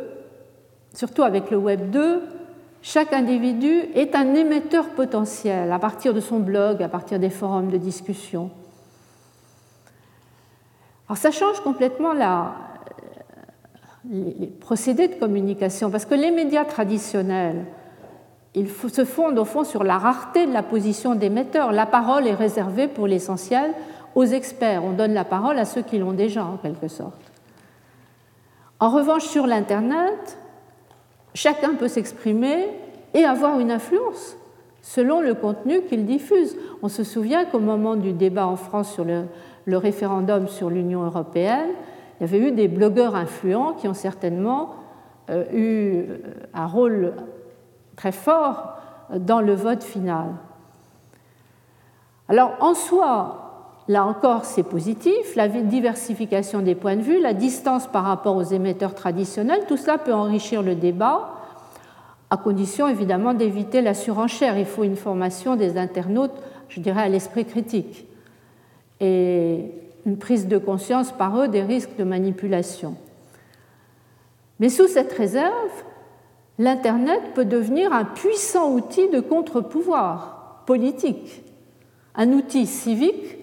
[SPEAKER 2] surtout avec le Web 2, chaque individu est un émetteur potentiel à partir de son blog, à partir des forums de discussion. Alors ça change complètement les procédés de communication, parce que les médias traditionnels, ils se fondent au fond sur la rareté de la position d'émetteur. La parole est réservée pour l'essentiel aux experts, on donne la parole à ceux qui l'ont déjà en quelque sorte. En revanche, sur l'Internet, chacun peut s'exprimer et avoir une influence selon le contenu qu'il diffuse. On se souvient qu'au moment du débat en France sur le, référendum sur l'Union européenne, il y avait eu des blogueurs influents qui ont certainement euh, eu un rôle très fort dans le vote final. Alors en soi, Là encore, c'est positif. La diversification des points de vue, la distance par rapport aux émetteurs traditionnels, tout cela peut enrichir le débat, à condition évidemment d'éviter la surenchère. Il faut une formation des internautes, je dirais, à l'esprit critique et une prise de conscience par eux des risques de manipulation. Mais sous cette réserve, l'Internet peut devenir un puissant outil de contre-pouvoir politique, un outil civique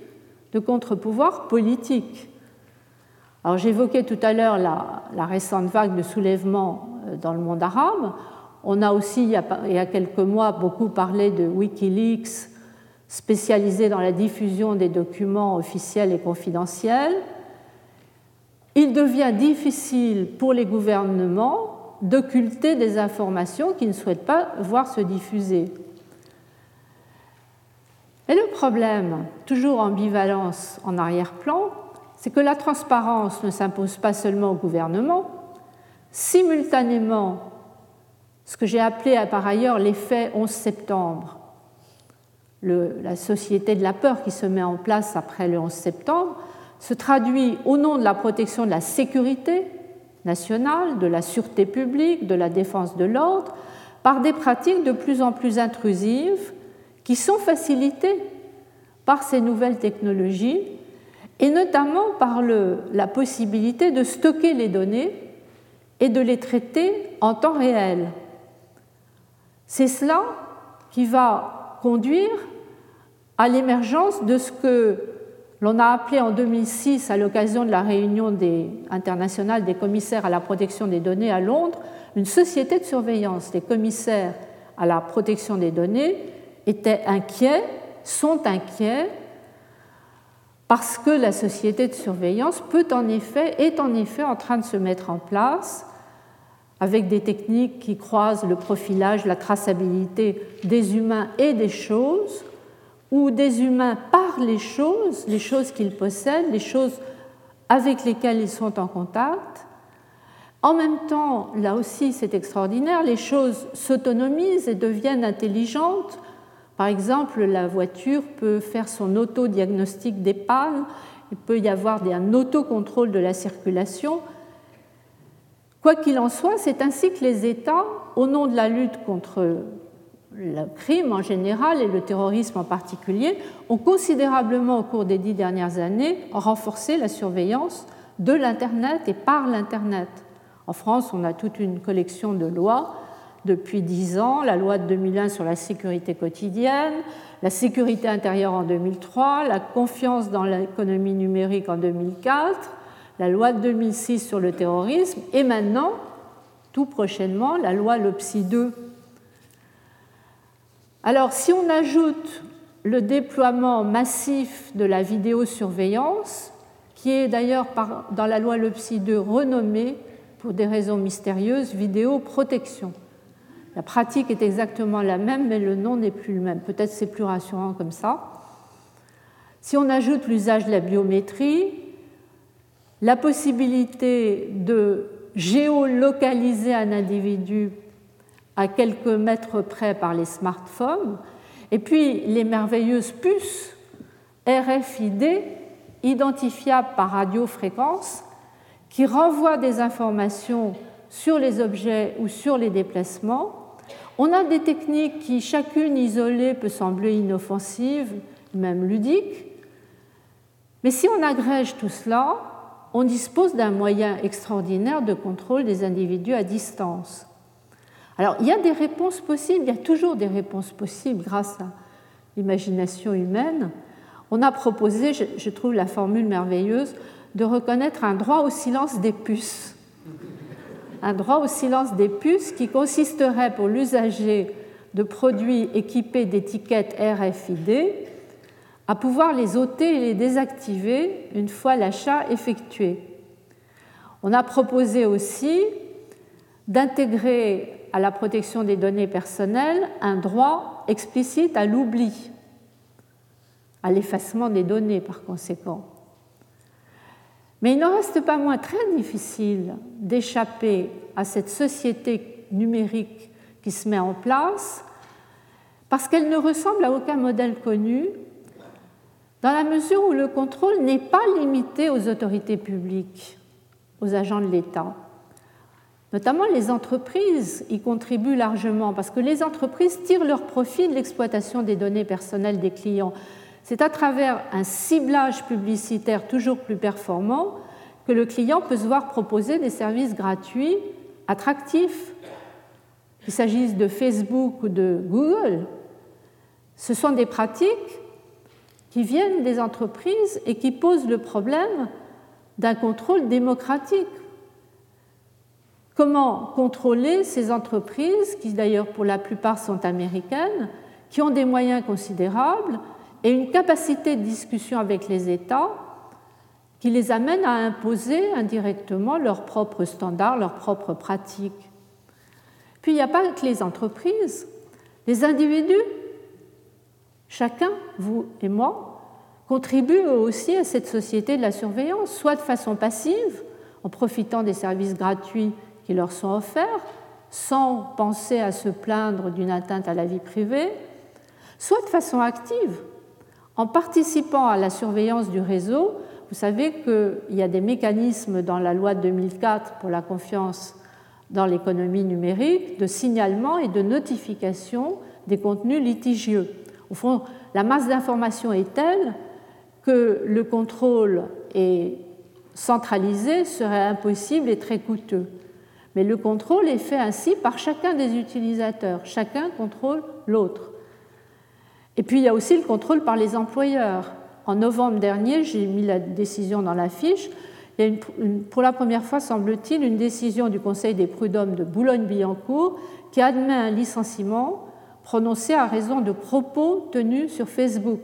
[SPEAKER 2] de contre-pouvoir politique. Alors j'évoquais tout à l'heure la, récente vague de soulèvement euh, dans le monde arabe. On a aussi, il y a, il y a quelques mois, beaucoup parlé de Wikileaks, spécialisé dans la diffusion des documents officiels et confidentiels. Il devient difficile pour les gouvernements d'occulter des informations qu'ils ne souhaitent pas voir se diffuser. Et le problème, toujours ambivalence en arrière-plan, c'est que la transparence ne s'impose pas seulement au gouvernement, simultanément, ce que j'ai appelé par ailleurs l'effet 11 septembre, la société de la peur qui se met en place après le 11 septembre, se traduit au nom de la protection de la sécurité nationale, de la sûreté publique, de la défense de l'ordre, par des pratiques de plus en plus intrusives qui sont facilitées par ces nouvelles technologies et notamment par la possibilité de stocker les données et de les traiter en temps réel. C'est cela qui va conduire à l'émergence de ce que l'on a appelé en 2006, à l'occasion de la réunion des, internationale des commissaires à la protection des données à Londres, une société de surveillance. Les commissaires à la protection des données étaient inquiets, sont inquiets parce que la société de surveillance peut en effet, est en effet en train de se mettre en place avec des techniques qui croisent le profilage, la traçabilité des humains et des choses, où des humains par les choses, les choses qu'ils possèdent, les choses avec lesquelles ils sont en contact. En même temps, là aussi c'est extraordinaire, les choses s'autonomisent et deviennent intelligentes par exemple, la voiture peut faire son autodiagnostic pannes, il peut y avoir un autocontrôle de la circulation. Quoi qu'il en soit, c'est ainsi que les États, au nom de la lutte contre le crime en général et le terrorisme en particulier, ont considérablement au cours des dix dernières années renforcé la surveillance de l'Internet et par l'Internet, En France, on a toute une collection de lois depuis dix ans, la loi de 2001 sur la sécurité quotidienne, la sécurité intérieure en 2003, la confiance dans l'économie numérique en 2004, la loi de 2006 sur le terrorisme et maintenant, tout prochainement, la loi LOPSI 2. Alors, si on ajoute le déploiement massif de la vidéosurveillance, qui est d'ailleurs dans la loi LOPSI 2 renommée, pour des raisons mystérieuses, vidéoprotection. La pratique est exactement la même, mais le nom n'est plus le même. Peut-être c'est plus rassurant comme ça. Si on ajoute l'usage de la biométrie, la possibilité de géolocaliser un individu à quelques mètres près par les smartphones, et puis les merveilleuses puces RFID identifiables par radiofréquence qui renvoient des informations sur les objets ou sur les déplacements on a des techniques qui, chacune isolée, peut sembler inoffensive, même ludique, mais si on agrège tout cela, on dispose d'un moyen extraordinaire de contrôle des individus à distance. Alors, il y a des réponses possibles, il y a toujours des réponses possibles grâce à l'imagination humaine. On a proposé, je trouve la formule merveilleuse, de reconnaître un droit au silence des puces un droit au silence des puces qui consisterait pour l'usager de produits équipés d'étiquettes RFID à pouvoir les ôter et les désactiver une fois l'achat effectué. On a proposé aussi d'intégrer à la protection des données personnelles un droit explicite à l'oubli, à l'effacement des données par conséquent. Mais il n'en reste pas moins très difficile d'échapper à cette société numérique qui se met en place parce qu'elle ne ressemble à aucun modèle connu dans la mesure où le contrôle n'est pas limité aux autorités publiques, aux agents de l'État. Notamment les entreprises y contribuent largement parce que les entreprises tirent leur profit de l'exploitation des données personnelles des clients. C'est à travers un ciblage publicitaire toujours plus performant que le client peut se voir proposer des services gratuits, attractifs, qu'il s'agisse de Facebook ou de Google. Ce sont des pratiques qui viennent des entreprises et qui posent le problème d'un contrôle démocratique. Comment contrôler ces entreprises, qui d'ailleurs pour la plupart sont américaines, qui ont des moyens considérables et une capacité de discussion avec les États qui les amène à imposer indirectement leurs propres standards, leurs propres pratiques. Puis il n'y a pas que les entreprises, les individus, chacun, vous et moi, contribuent aussi à cette société de la surveillance, soit de façon passive, en profitant des services gratuits qui leur sont offerts, sans penser à se plaindre d'une atteinte à la vie privée, soit de façon active, en participant à la surveillance du réseau. Vous savez qu'il y a des mécanismes dans la loi de 2004 pour la confiance dans l'économie numérique de signalement et de notification des contenus litigieux. Au fond, la masse d'informations est telle que le contrôle est centralisé serait impossible et très coûteux. Mais le contrôle est fait ainsi par chacun des utilisateurs. Chacun contrôle l'autre. Et puis il y a aussi le contrôle par les employeurs. En novembre dernier, j'ai mis la décision dans la fiche. Il y a pour la première fois, semble-t-il, une décision du Conseil des prud'hommes de Boulogne-Billancourt qui admet un licenciement prononcé à raison de propos tenus sur Facebook.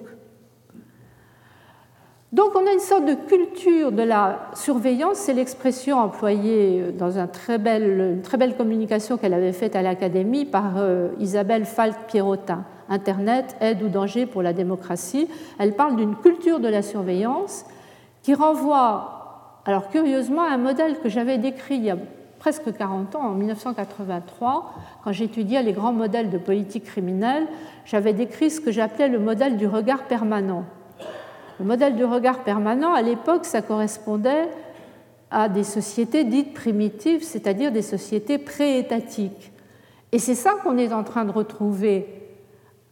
[SPEAKER 2] Donc on a une sorte de culture de la surveillance, c'est l'expression employée dans une très belle, très belle communication qu'elle avait faite à l'Académie par euh, Isabelle Falk-Pierrotin. Internet, aide ou danger pour la démocratie. Elle parle d'une culture de la surveillance qui renvoie, alors curieusement, à un modèle que j'avais décrit il y a presque 40 ans, en 1983, quand j'étudiais les grands modèles de politique criminelle, j'avais décrit ce que j'appelais le modèle du regard permanent. Le modèle du regard permanent, à l'époque, ça correspondait à des sociétés dites primitives, c'est-à-dire des sociétés préétatiques. Et c'est ça qu'on est en train de retrouver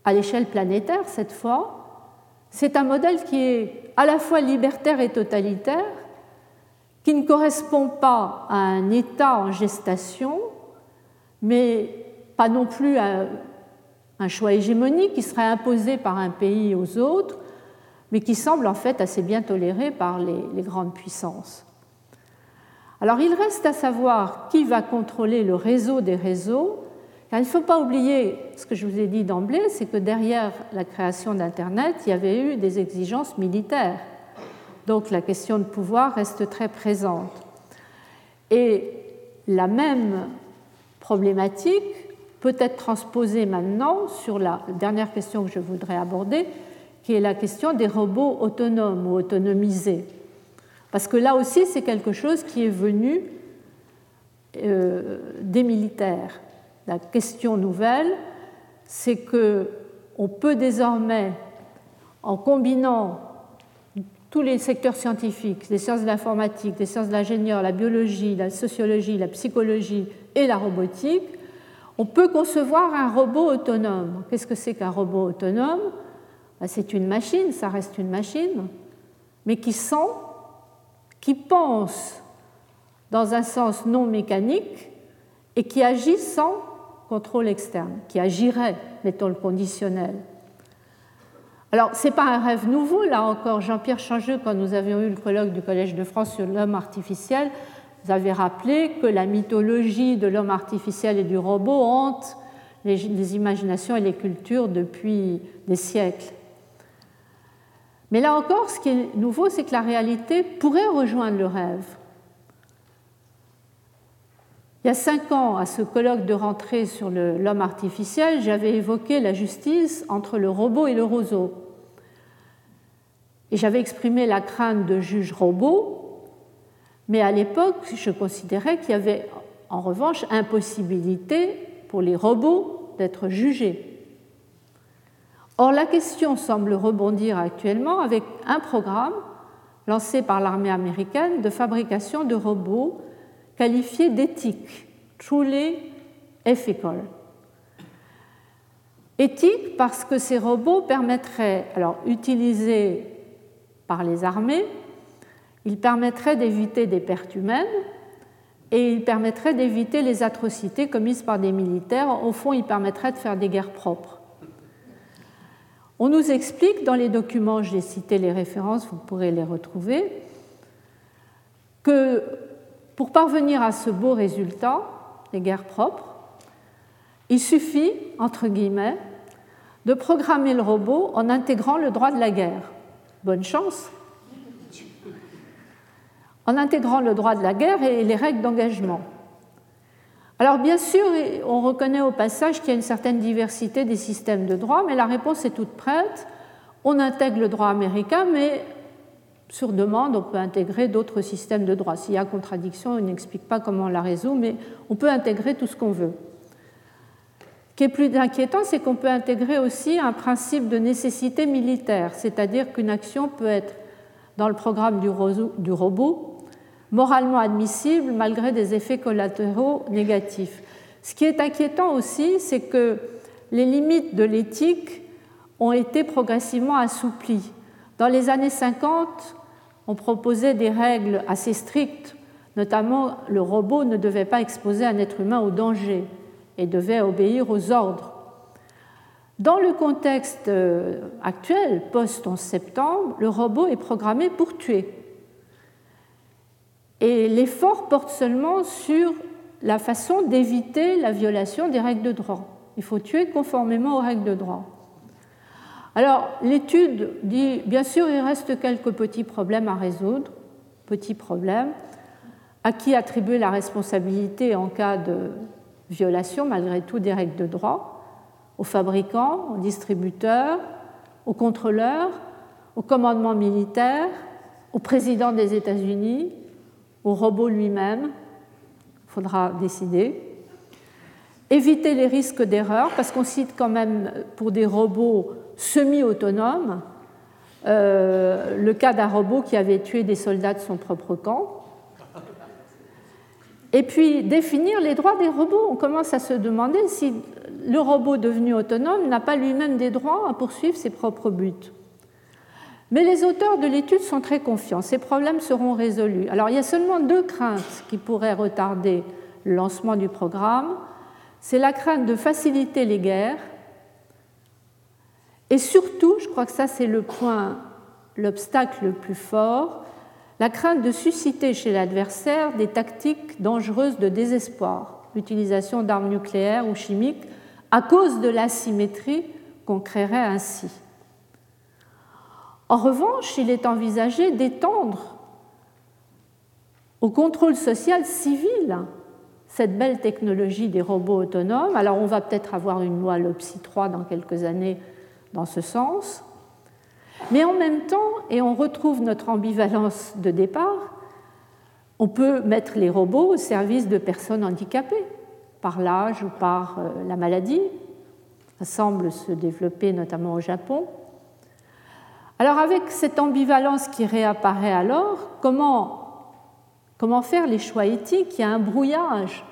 [SPEAKER 2] à l'échelle planétaire cette fois, c'est un modèle qui est à la fois libertaire et totalitaire, qui ne correspond pas à un État en gestation, mais pas non plus à un choix hégémonique qui serait imposé par un pays aux autres, mais qui semble en fait assez bien toléré par les, grandes puissances. Alors il reste à savoir qui va contrôler le réseau des réseaux, car il ne faut pas oublier ce que je vous ai dit d'emblée, c'est que derrière la création d'Internet, il y avait eu des exigences militaires. Donc la question de pouvoir reste très présente. Et la même problématique peut être transposée maintenant sur la dernière question que je voudrais aborder, qui est la question des robots autonomes ou autonomisés. Parce que là aussi, c'est quelque chose qui est venu euh, des militaires. La question nouvelle, c'est que on peut désormais, en combinant tous les secteurs scientifiques, les sciences de l'informatique, les sciences de l'ingénieur, la biologie, la sociologie, la psychologie et la robotique, on peut concevoir un robot autonome. Qu'est-ce que c'est qu'un robot autonome? Ben, C'est une machine, ça reste une machine, mais qui sent, qui pense dans un sens non mécanique et qui agit sans contrôle externe, qui agirait, mettons le conditionnel. Alors, ce n'est pas un rêve nouveau, là encore. Jean-Pierre Changeux, quand nous avions eu le colloque du Collège de France sur l'homme artificiel, vous avez rappelé que la mythologie de l'homme artificiel et du robot hante les, les, imaginations et les cultures depuis des siècles. Mais là encore, ce qui est nouveau, c'est que la réalité pourrait rejoindre le rêve. Il y a cinq ans, à ce colloque de rentrée sur l'homme artificiel, j'avais évoqué la justice entre le robot et le roseau. Et j'avais exprimé la crainte de juges robots, mais à l'époque, je considérais qu'il y avait en revanche impossibilité pour les robots d'être jugés. Or, la question semble rebondir actuellement avec un programme lancé par l'armée américaine de fabrication de robots qualifié d'éthique, truly ethical. Éthique parce que ces robots permettraient, alors utilisés par les armées, ils permettraient d'éviter des pertes humaines et ils permettraient d'éviter les atrocités commises par des militaires. Au fond, ils permettraient de faire des guerres propres. On nous explique dans les documents, j'ai cité les références, vous pourrez les retrouver, que pour parvenir à ce beau résultat, les guerres propres, il suffit, entre guillemets, de programmer le robot en intégrant le droit de la guerre. Bonne chance. En intégrant le droit de la guerre et les règles d'engagement. Alors bien sûr, on reconnaît au passage qu'il y a une certaine diversité des systèmes de droit, mais la réponse est toute prête. On intègre le droit américain, mais sur demande, on peut intégrer d'autres systèmes de droit. S'il y a contradiction, on n'explique pas comment on la résout, mais on peut intégrer tout ce qu'on veut. Ce qui est plus inquiétant, c'est qu'on peut intégrer aussi un principe de nécessité militaire, c'est-à-dire qu'une action peut être, dans le programme du, du robot, moralement admissible malgré des effets collatéraux négatifs. Ce qui est inquiétant aussi, c'est que les limites de l'éthique ont été progressivement assouplies. Dans les années 50, on proposait des règles assez strictes, notamment le robot ne devait pas exposer un être humain au danger et devait obéir aux ordres. Dans le contexte euh, actuel, post-11 septembre, le robot est programmé pour tuer. Et l'effort porte seulement sur la façon d'éviter la violation des règles de droit. Il faut tuer conformément aux règles de droit. Alors, l'étude dit, bien sûr, il reste quelques petits problèmes à résoudre, petits problèmes, à qui attribuer la responsabilité en cas de violation, malgré tout, des règles de droit, aux fabricants, aux distributeurs, aux contrôleurs, au commandement militaire, au président des États-Unis, au robot lui-même, il faudra décider. Éviter les risques d'erreur, parce qu'on cite quand même pour des robots semi-autonome, euh, le cas d'un robot qui avait tué des soldats de son propre camp. Et puis définir les droits des robots. On commence à se demander si le robot devenu autonome n'a pas lui-même des droits à poursuivre ses propres buts. Mais les auteurs de l'étude sont très confiants, ces problèmes seront résolus. Alors il y a seulement deux craintes qui pourraient retarder le lancement du programme. C'est la crainte de faciliter les guerres et surtout, je crois que ça c'est le point, l'obstacle le plus fort, la crainte de susciter chez l'adversaire des tactiques dangereuses de désespoir, l'utilisation d'armes nucléaires ou chimiques, à cause de l'asymétrie qu'on créerait ainsi. En revanche, il est envisagé d'étendre au contrôle social civil cette belle technologie des robots autonomes. Alors on va peut-être avoir une loi LOPSI 3 dans quelques années dans ce sens. Mais en même temps, et on retrouve notre ambivalence de départ, on peut mettre les robots au service de personnes handicapées par l'âge ou par euh, la maladie. Ça semble se développer notamment au Japon. Alors avec cette ambivalence qui réapparaît alors, comment, comment faire les choix éthiques? Il y a un brouillage.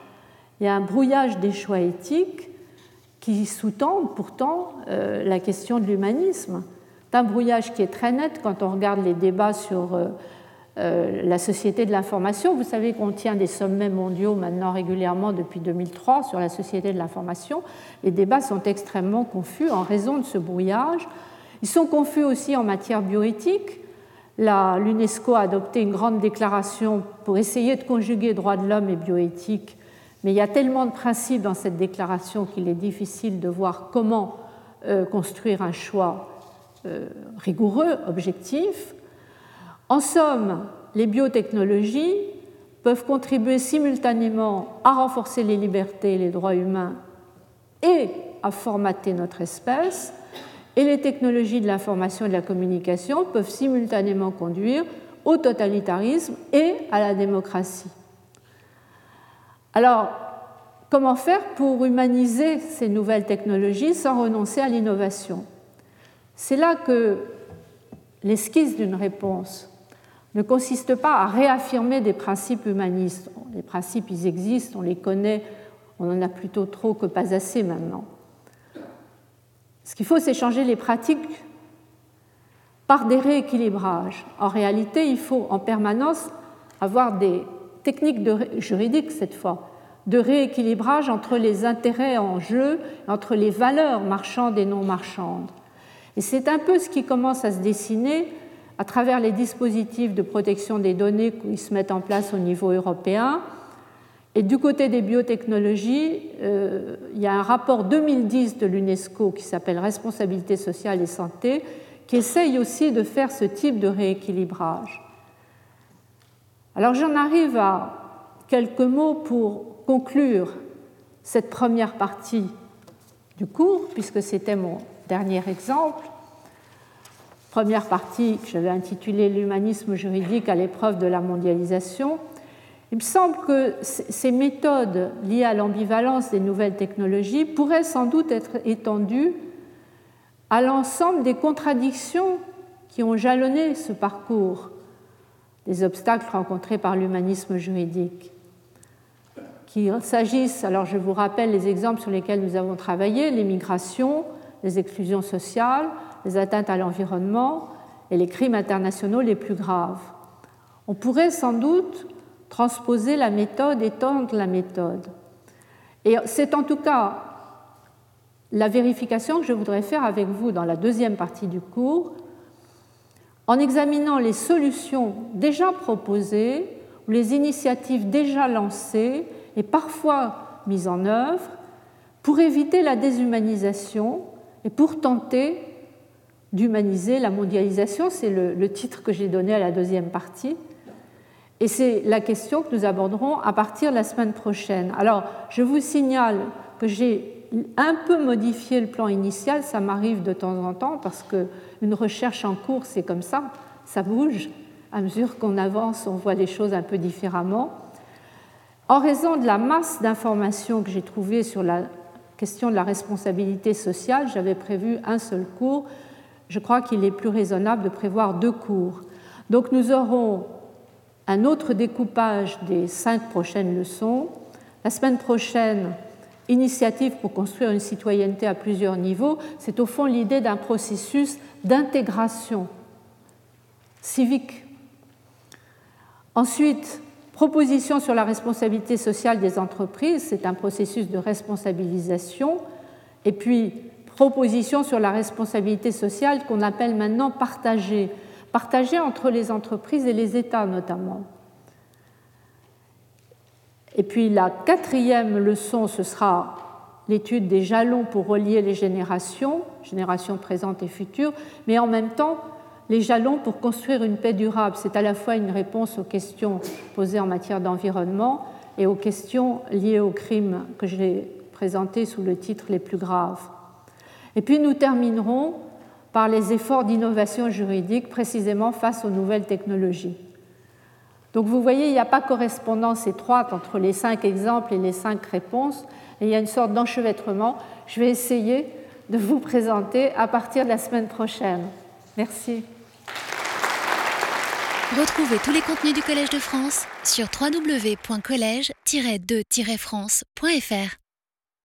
[SPEAKER 2] Il y a un brouillage des choix éthiques qui sous-tendent pourtant euh, la question de l'humanisme. C'est un brouillage qui est très net quand on regarde les débats sur euh, euh, la société de l'information. Vous savez qu'on tient des sommets mondiaux maintenant régulièrement depuis 2003 sur la société de l'information. Les débats sont extrêmement confus en raison de ce brouillage. Ils sont confus aussi en matière bioéthique. L'UNESCO a adopté une grande déclaration pour essayer de conjuguer droits de l'homme et bioéthique mais il y a tellement de principes dans cette déclaration qu'il est difficile de voir comment euh, construire un choix euh, rigoureux, objectif. En somme, les biotechnologies peuvent contribuer simultanément à renforcer les libertés et les droits humains et à formater notre espèce, et les technologies de l'information et de la communication peuvent simultanément conduire au totalitarisme et à la démocratie. Alors, comment faire pour humaniser ces nouvelles technologies sans renoncer à l'innovation? C'est là que l'esquisse d'une réponse ne consiste pas à réaffirmer des principes humanistes. Les principes, ils existent, on les connaît, on en a plutôt trop que pas assez maintenant. Ce qu'il faut, c'est changer les pratiques par des rééquilibrages. En réalité, il faut en permanence avoir des technique juridique cette fois, de rééquilibrage entre les intérêts en jeu, entre les valeurs marchandes et non marchandes. Et c'est un peu ce qui commence à se dessiner à travers les dispositifs de protection des données qui se mettent en place au niveau européen. Et du côté des biotechnologies, euh, il y a un rapport 2010 de l'UNESCO qui s'appelle Responsabilité sociale et santé, qui essaye aussi de faire ce type de rééquilibrage. Alors j'en arrive à quelques mots pour conclure cette première partie du cours, puisque c'était mon dernier exemple. Première partie que j'avais intitulée L'humanisme juridique à l'épreuve de la mondialisation. Il me semble que ces méthodes liées à l'ambivalence des nouvelles technologies pourraient sans doute être étendues à l'ensemble des contradictions qui ont jalonné ce parcours des obstacles rencontrés par l'humanisme juridique. Qu'il s'agisse, alors je vous rappelle les exemples sur lesquels nous avons travaillé, les migrations, les exclusions sociales, les atteintes à l'environnement et les crimes internationaux les plus graves. On pourrait sans doute transposer la méthode, étendre la méthode. Et c'est en tout cas la vérification que je voudrais faire avec vous dans la deuxième partie du cours en examinant les solutions déjà proposées ou les initiatives déjà lancées et parfois mises en œuvre pour éviter la déshumanisation et pour tenter d'humaniser la mondialisation. C'est le, titre que j'ai donné à la deuxième partie. Et c'est la question que nous aborderons à partir de la semaine prochaine. Alors, je vous signale que j'ai un peu modifié le plan initial, ça m'arrive de temps en temps parce que une recherche en cours, c'est comme ça, ça bouge. À mesure qu'on avance, on voit les choses un peu différemment. En raison de la masse d'informations que j'ai trouvées sur la question de la responsabilité sociale, j'avais prévu un seul cours. Je crois qu'il est plus raisonnable de prévoir deux cours. Donc nous aurons un autre découpage des cinq prochaines leçons. La semaine prochaine, initiative pour construire une citoyenneté à plusieurs niveaux, c'est au fond l'idée d'un processus d'intégration civique. Ensuite, proposition sur la responsabilité sociale des entreprises, c'est un processus de responsabilisation. Et puis, proposition sur la responsabilité sociale qu'on appelle maintenant partagée, partagée entre les entreprises et les États notamment. Et puis la quatrième leçon, ce sera l'étude des jalons pour relier les générations, générations présentes et futures, mais en même temps les jalons pour construire une paix durable. C'est à la fois une réponse aux questions posées en matière d'environnement et aux questions liées aux crimes que j'ai présentés sous le titre les plus graves. Et puis nous terminerons par les efforts d'innovation juridique précisément face aux nouvelles technologies. Donc vous voyez, il n'y a pas correspondance étroite entre les cinq exemples et les cinq réponses, il y a une sorte d'enchevêtrement. Je vais essayer de vous présenter à partir de la semaine prochaine. Merci.
[SPEAKER 1] Retrouvez tous les contenus du Collège de France sur www.colège-2-france.fr.